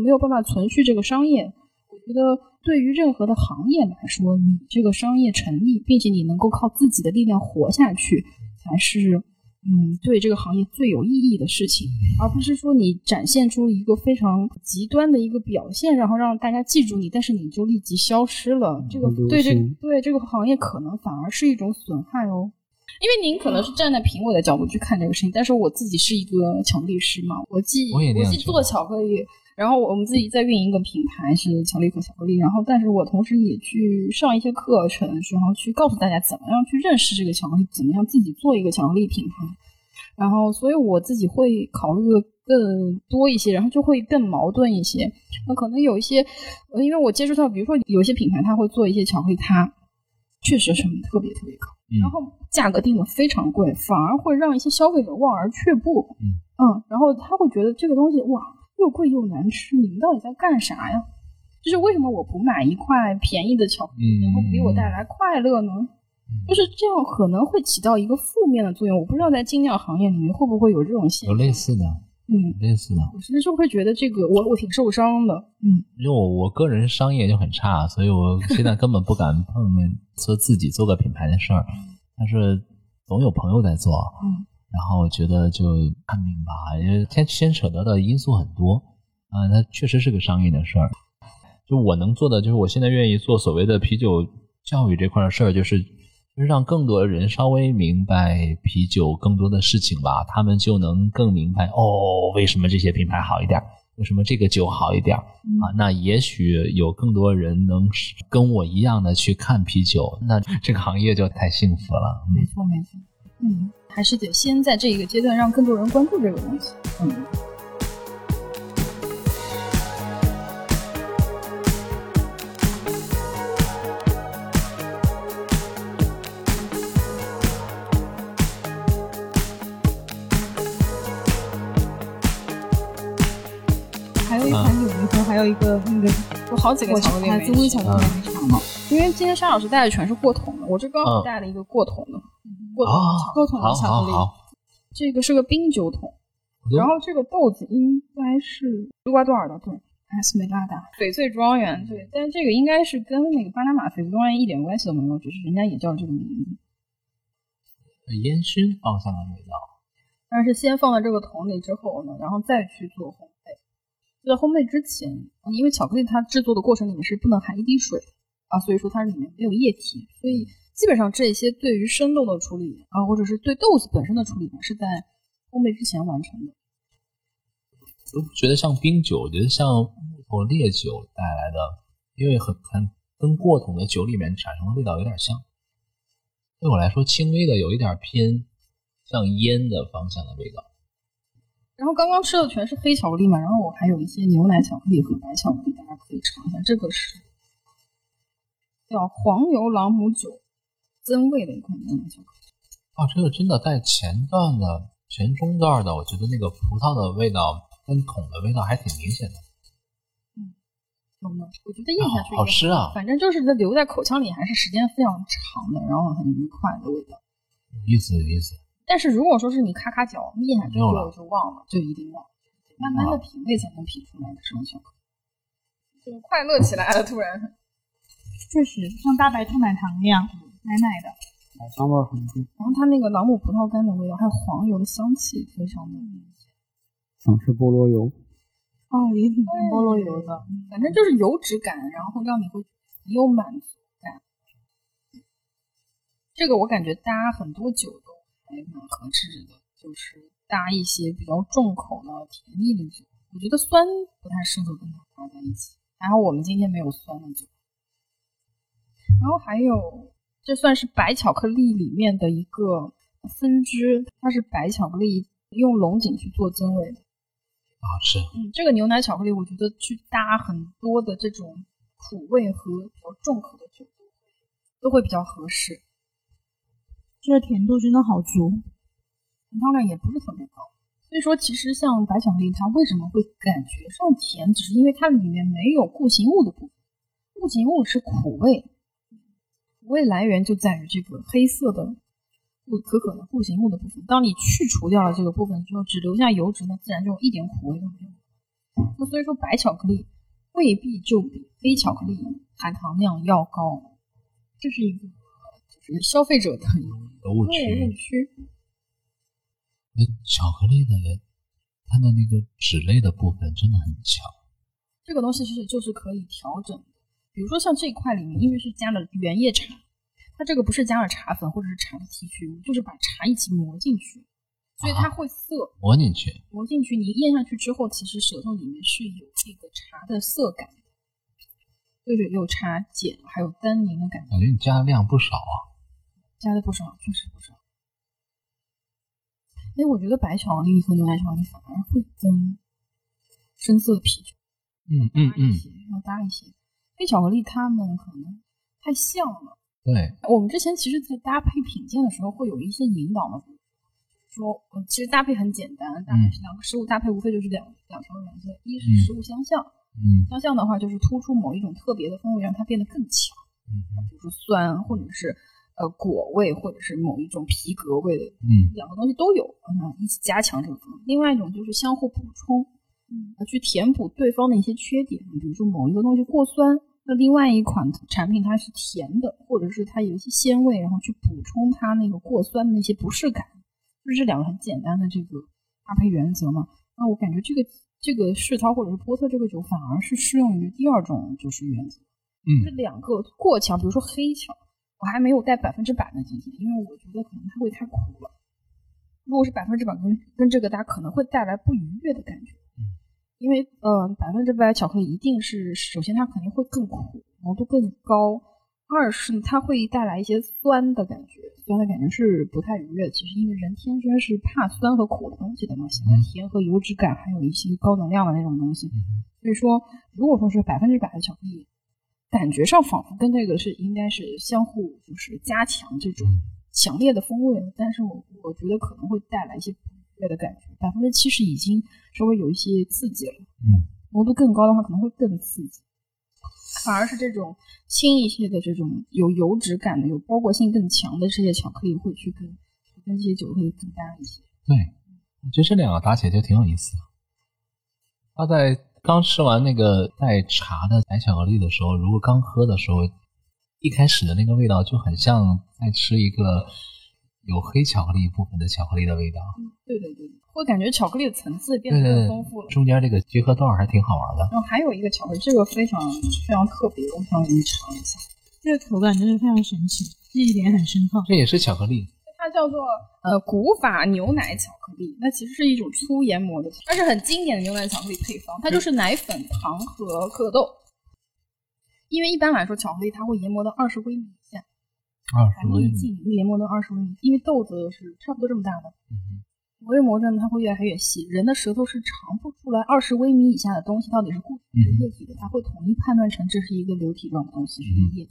没有办法存续这个商业。我觉得对于任何的行业来说，你这个商业成立，并且你能够靠自己的力量活下去，才是嗯对这个行业最有意义的事情，而不是说你展现出一个非常极端的一个表现，然后让大家记住你，但是你就立即消失了。这个对这个对这个行业可能反而是一种损害哦。因为您可能是站在评委的角度去看这个事情，但是我自己是一个巧克力师嘛，我既我既做巧克力，然后我们自己在运营一个品牌是巧克力和巧克力，然后但是我同时也去上一些课程，然后去告诉大家怎么样去认识这个巧克力，怎么样自己做一个巧克力品牌。然后，所以我自己会考虑的更多一些，然后就会更矛盾一些。那可能有一些，呃，因为我接触到，比如说有些品牌，它会做一些巧克力，它确实成本特别特别高，嗯然后价格定的非常贵，反而会让一些消费者望而却步。嗯然后他会觉得这个东西哇，又贵又难吃，你们到底在干啥呀？就是为什么我不买一块便宜的巧克力，嗯能够给我带来快乐呢？就是这样，可能会起到一个负面的作用。我不知道在精酿行业里面会不会有这种现象有。类似的，嗯，类似的。我其实就会觉得这个我我挺受伤的。嗯，因为我我个人商业就很差，所以我现在根本不敢碰 说自己做个品牌的事儿。但是总有朋友在做，嗯，然后我觉得就看命吧，因为牵牵扯到的因素很多啊，它确实是个商业的事儿。就我能做的，就是我现在愿意做所谓的啤酒教育这块的事儿，就是就是让更多人稍微明白啤酒更多的事情吧，他们就能更明白哦，为什么这些品牌好一点，为什么这个酒好一点儿。啊，那也许有更多人能跟我一样的去看啤酒，那这个行业就太幸福了。没错没错。嗯，还是得先在这一个阶段让更多人关注这个东西。嗯。还有一款有一个，还有一个那个有好几个我巧克力没牌子微吃巧克力没尝到。因为今天沙老师带的全是过桶的，我这刚好嗯带了一个过桶的，过过桶的巧克力，这个是个冰酒桶，然后这个豆子应该是厄瓜多尔的，对，埃斯梅拉达翡翠庄园，对，但这个应该是跟那个巴拿马翡翠庄园一点关系都没有，只是人家也叫这个名字。烟熏方向的味道。但是先放在这个桶里之后呢，然后再去做烘焙。在烘焙之前，因为巧克力它制作的过程里面是不能含一滴水啊，所以说它里面没有液体，所以基本上这些对于生豆的处理啊，或者是对豆子本身的处理呢，是在烘焙之前完成的。我觉得像冰酒，我觉得像木头烈酒带来的，因为很很跟过桶的酒里面产生的味道有点像。对我来说，轻微的有一点偏像烟的方向的味道。然后刚刚吃的全是黑巧克力嘛，然后我还有一些牛奶巧克力和白巧克力，大家可以尝一下。这个是叫黄油朗姆酒增味的一款牛奶巧克力。啊，这个真的在前段的、前中段的，我觉得那个葡萄的味道跟桶的味道还挺明显的。嗯有吗？我觉得咽下去、好好吃啊反正就是它留在口腔里还是时间非常长的，然后很愉快的味道。有意思，有意思。但是如果说是你咔咔嚼，咽下去了就就忘了，就一定忘了，慢慢的品味才能品出来的这种巧克力。就快乐起来了，突然。确实像大白兔奶糖一样，奶奶的。奶香味很重，然后它那个朗姆葡萄干的味道，还有黄油的香气，非常的明显。想吃菠萝油。哦，也挺菠萝油的。反正就是油脂感，然后让你会很有满足感。这个我感觉搭很多酒都还蛮合适的，就是搭一些比较重口的甜腻的酒。我觉得酸不太适合跟它搭在一起。然后我们今天没有酸的酒。然后还有，这算是白巧克力里面的一个分支，它是白巧克力用龙井去做增味的。好吃。嗯，这个牛奶巧克力，我觉得去搭很多的这种苦味和比较重口的酒，都会比较合适。这个甜度真的好足。含糖量也不是特别高，所以说其实像白巧克力，它为什么会感觉上甜，只是因为它里面没有固形物的部分，固形物是苦味，苦味来源就在于这个黑色的不可可的固形物的部分。当你去除掉了这个部分之后，只留下油脂，那自然就一点苦味都没有。那所以说白巧克力未必就比黑巧克力含糖量要高，这是一个就是消费者的误区。那巧克力的它的那个脂类的部分真的很强。这个东西是就是可以调整的。比如说像这一块里面，因为是加了原叶茶，它这个不是加了茶粉或者是茶的提取物，就是把茶一起磨进去，所以它会涩。磨进去，磨进去，你咽下去之后，其实舌头里面是有这个茶的涩感的，就是有茶碱还有单宁的感觉，感觉你加的量不少啊。加的不少，确实不少。哎，我觉得白巧克力和牛奶巧克力反而会跟深色的啤酒嗯嗯嗯，搭一些，要搭一些。黑巧克力它们可能太像了。对，我们之前其实，在搭配品鉴的时候会有一些引导嘛，比如说，呃其实搭配很简单，搭配两个食物搭配无非就是两两条原则，一是嗯食物相像，嗯相像的话就是突出某一种特别的风味，让它变得更强，嗯比如说酸，或者是呃果味，或者是某一种皮革味的，嗯两个东西都有，嗯，一起加强这个风味。另外一种就是相互补充，嗯，去填补对方的一些缺点，比如说某一个东西过酸，那另外一款产品它是甜的，或者是它有一些鲜味，然后去补充它那个过酸的那些不适感，就是这两个很简单的这个搭配原则嘛。那我感觉这个这个世涛或者是波特这个酒反而是适用于第二种就是原则，嗯这嗯两个过强，比如说黑巧，我还没有带百分之百的进去，因为我觉得可能它会太苦了。如果是百分之百跟跟这个搭，可能会带来不愉悦的感觉。因为呃，百分之百巧克力一定是首先它肯定会更苦，浓度更高；二是它会带来一些酸的感觉，酸的感觉是不太愉悦。其实因为人天生是怕酸和苦的东西的嘛，喜欢甜和油脂感，还有一些高能量的那种东西。所以说，如果说是百分之百的巧克力，感觉上仿佛跟这个是应该是相互就是加强这种强烈的风味，但是我我觉得可能会带来一些不的感觉。百分之七十已经稍微有一些刺激了，嗯，浓度更高的话可能会更刺激。反而是这种轻一些的这种有油脂感的、有包裹性更强的这些巧克力，会去跟跟这些酒会更搭一些。对，我觉得这两个打起来就挺有意思的。他在刚吃完那个带茶的白巧克力的时候，如果刚喝的时候，一开始的那个味道就很像在吃一个有黑巧克力部分的巧克力的味道。嗯对对对，会感觉巧克力的层次变得更丰富了。中间这个结合段还挺好玩的。然后还有一个巧克力，这个非常非常特别，我想给你尝一下。这个口感真是非常神奇，记忆点很深刻。这也是巧克力，它叫做呃古法牛奶巧克力，那其实是一种粗研磨的，它是很经典的牛奶巧克力配方，它就是奶粉、糖和可可豆。因为一般来说，巧克力它会研磨到二十微米以下，二含粒径会研磨到二十微米，因为豆子是差不多这么大的，嗯微磨着呢，它会越来越细。人的舌头是尝不出来二十微米以下的东西到底是固体还是液体的，它会统一判断成这是一个流体状的东西，是一个液体。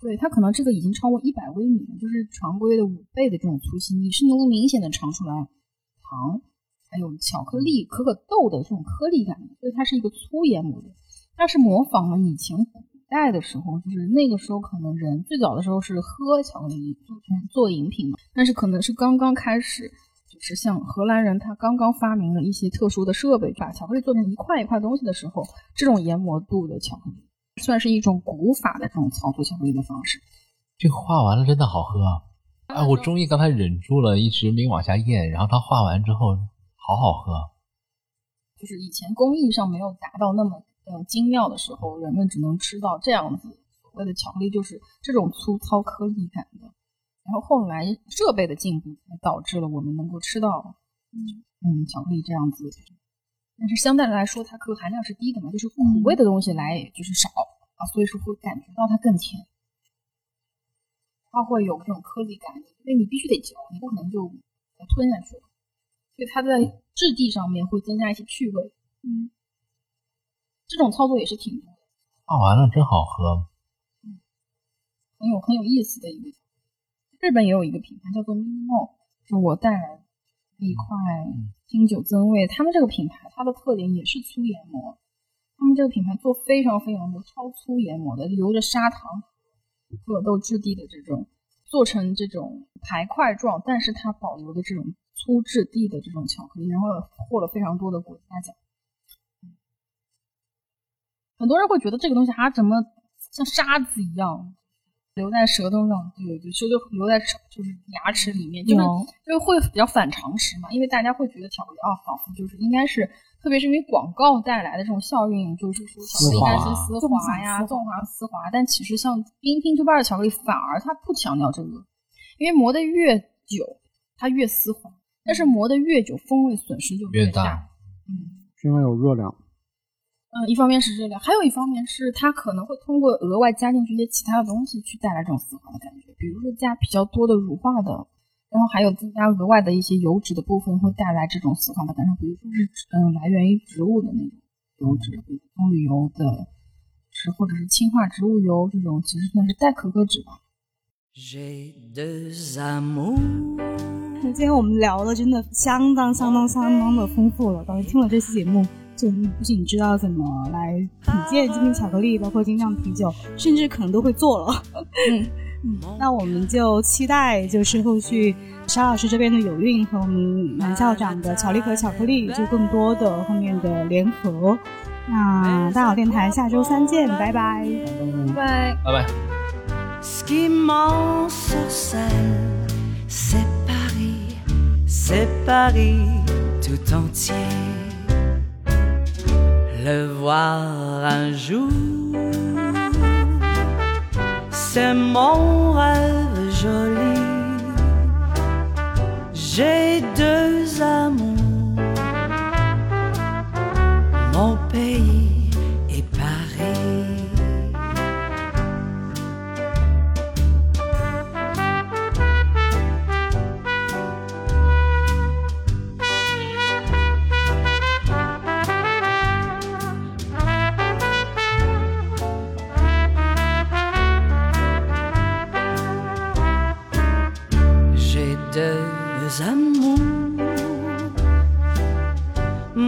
对，它可能这个已经超过一百微米了，就是常规的五倍的这种粗细，你是能够明显的尝出来糖，还有巧克力、可可豆的这种颗粒感的，所以它是一个粗研磨的。它是模仿了以前古代的时候，就是那个时候可能人最早的时候是喝巧克力做成做饮品嘛，但是可能是刚刚开始，就是像荷兰人他刚刚发明了一些特殊的设备，把巧克力做成一块一块东西的时候，这种研磨度的巧克力算是一种古法的这种操作巧克力的方式。这个化完了真的好喝啊！哎，我终于刚才忍住了，一直没往下咽，然后它画完之后好好喝。就是以前工艺上没有达到那么呃精妙的时候，人们只能吃到这样子所谓的巧克力，就是这种粗糙颗粒感的。然后后来设备的进步，才导致了我们能够吃到嗯嗯巧克力这样子。但是相对来说，它可可含量是低的嘛，就是苦味的东西来就是少啊，所以说会感觉到它更甜。它会有这种颗粒感，因为你必须得嚼，你不可能就吞下去了。所以它在质地上面会增加一些趣味。嗯，这种操作也是挺多的，化完了真好喝。嗯很有很有意思的一个。日本也有一个品牌叫做 Minimo，是我带来的一块清酒增味。他们这个品牌它的特点也是粗研磨，他们这个品牌做非常非常多超粗研磨的，留着砂糖、可可豆质地的这种，做成这种排块状，但是它保留的这种粗质地的这种巧克力，然后获了非常多的国家奖。很多人会觉得这个东西啊，怎么像沙子一样留在舌头上？对对，就就留在就是牙齿里面，就是有就会比较反常识嘛。因为大家会觉得巧克力啊，仿佛就是应该是，特别是因为广告带来的这种效应，就是说巧克力应该是丝滑呀、丝滑纵滑丝滑。但其实像冰冰珠瓣的巧克力，反而它不强调这个，因为磨得越久，它越丝滑。但是磨得越久，风味损失就越大。嗯。是因为有热量。嗯，一方面是热量，还有一方面是它可能会通过额外加进去一些其他的东西去带来这种丝滑的感觉，比如说加比较多的乳化的，然后还有增加额外的一些油脂的部分会带来这种丝滑的感受，比如说是嗯来源于植物的那种油脂，比如棕榈油的，是或者是氢化植物油这种，其实算是代可可脂吧。今天我们聊的真的相当相当相当的丰富了。当时听了这期节目，就你不仅知道怎么来品鉴精品巧克力，包括精酿啤酒，甚至可能都会做了。嗯 嗯，那我们就期待就是后续沙老师这边的有韵和我们南校长的巧力和巧克力就更多的后面的联合。那大好电台下周三见，拜拜。拜拜。拜拜。C'est Paris, c'est Paris tout entier. Le voir un jour, c'est mon rêve joli. J'ai deux amours,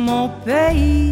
mon pays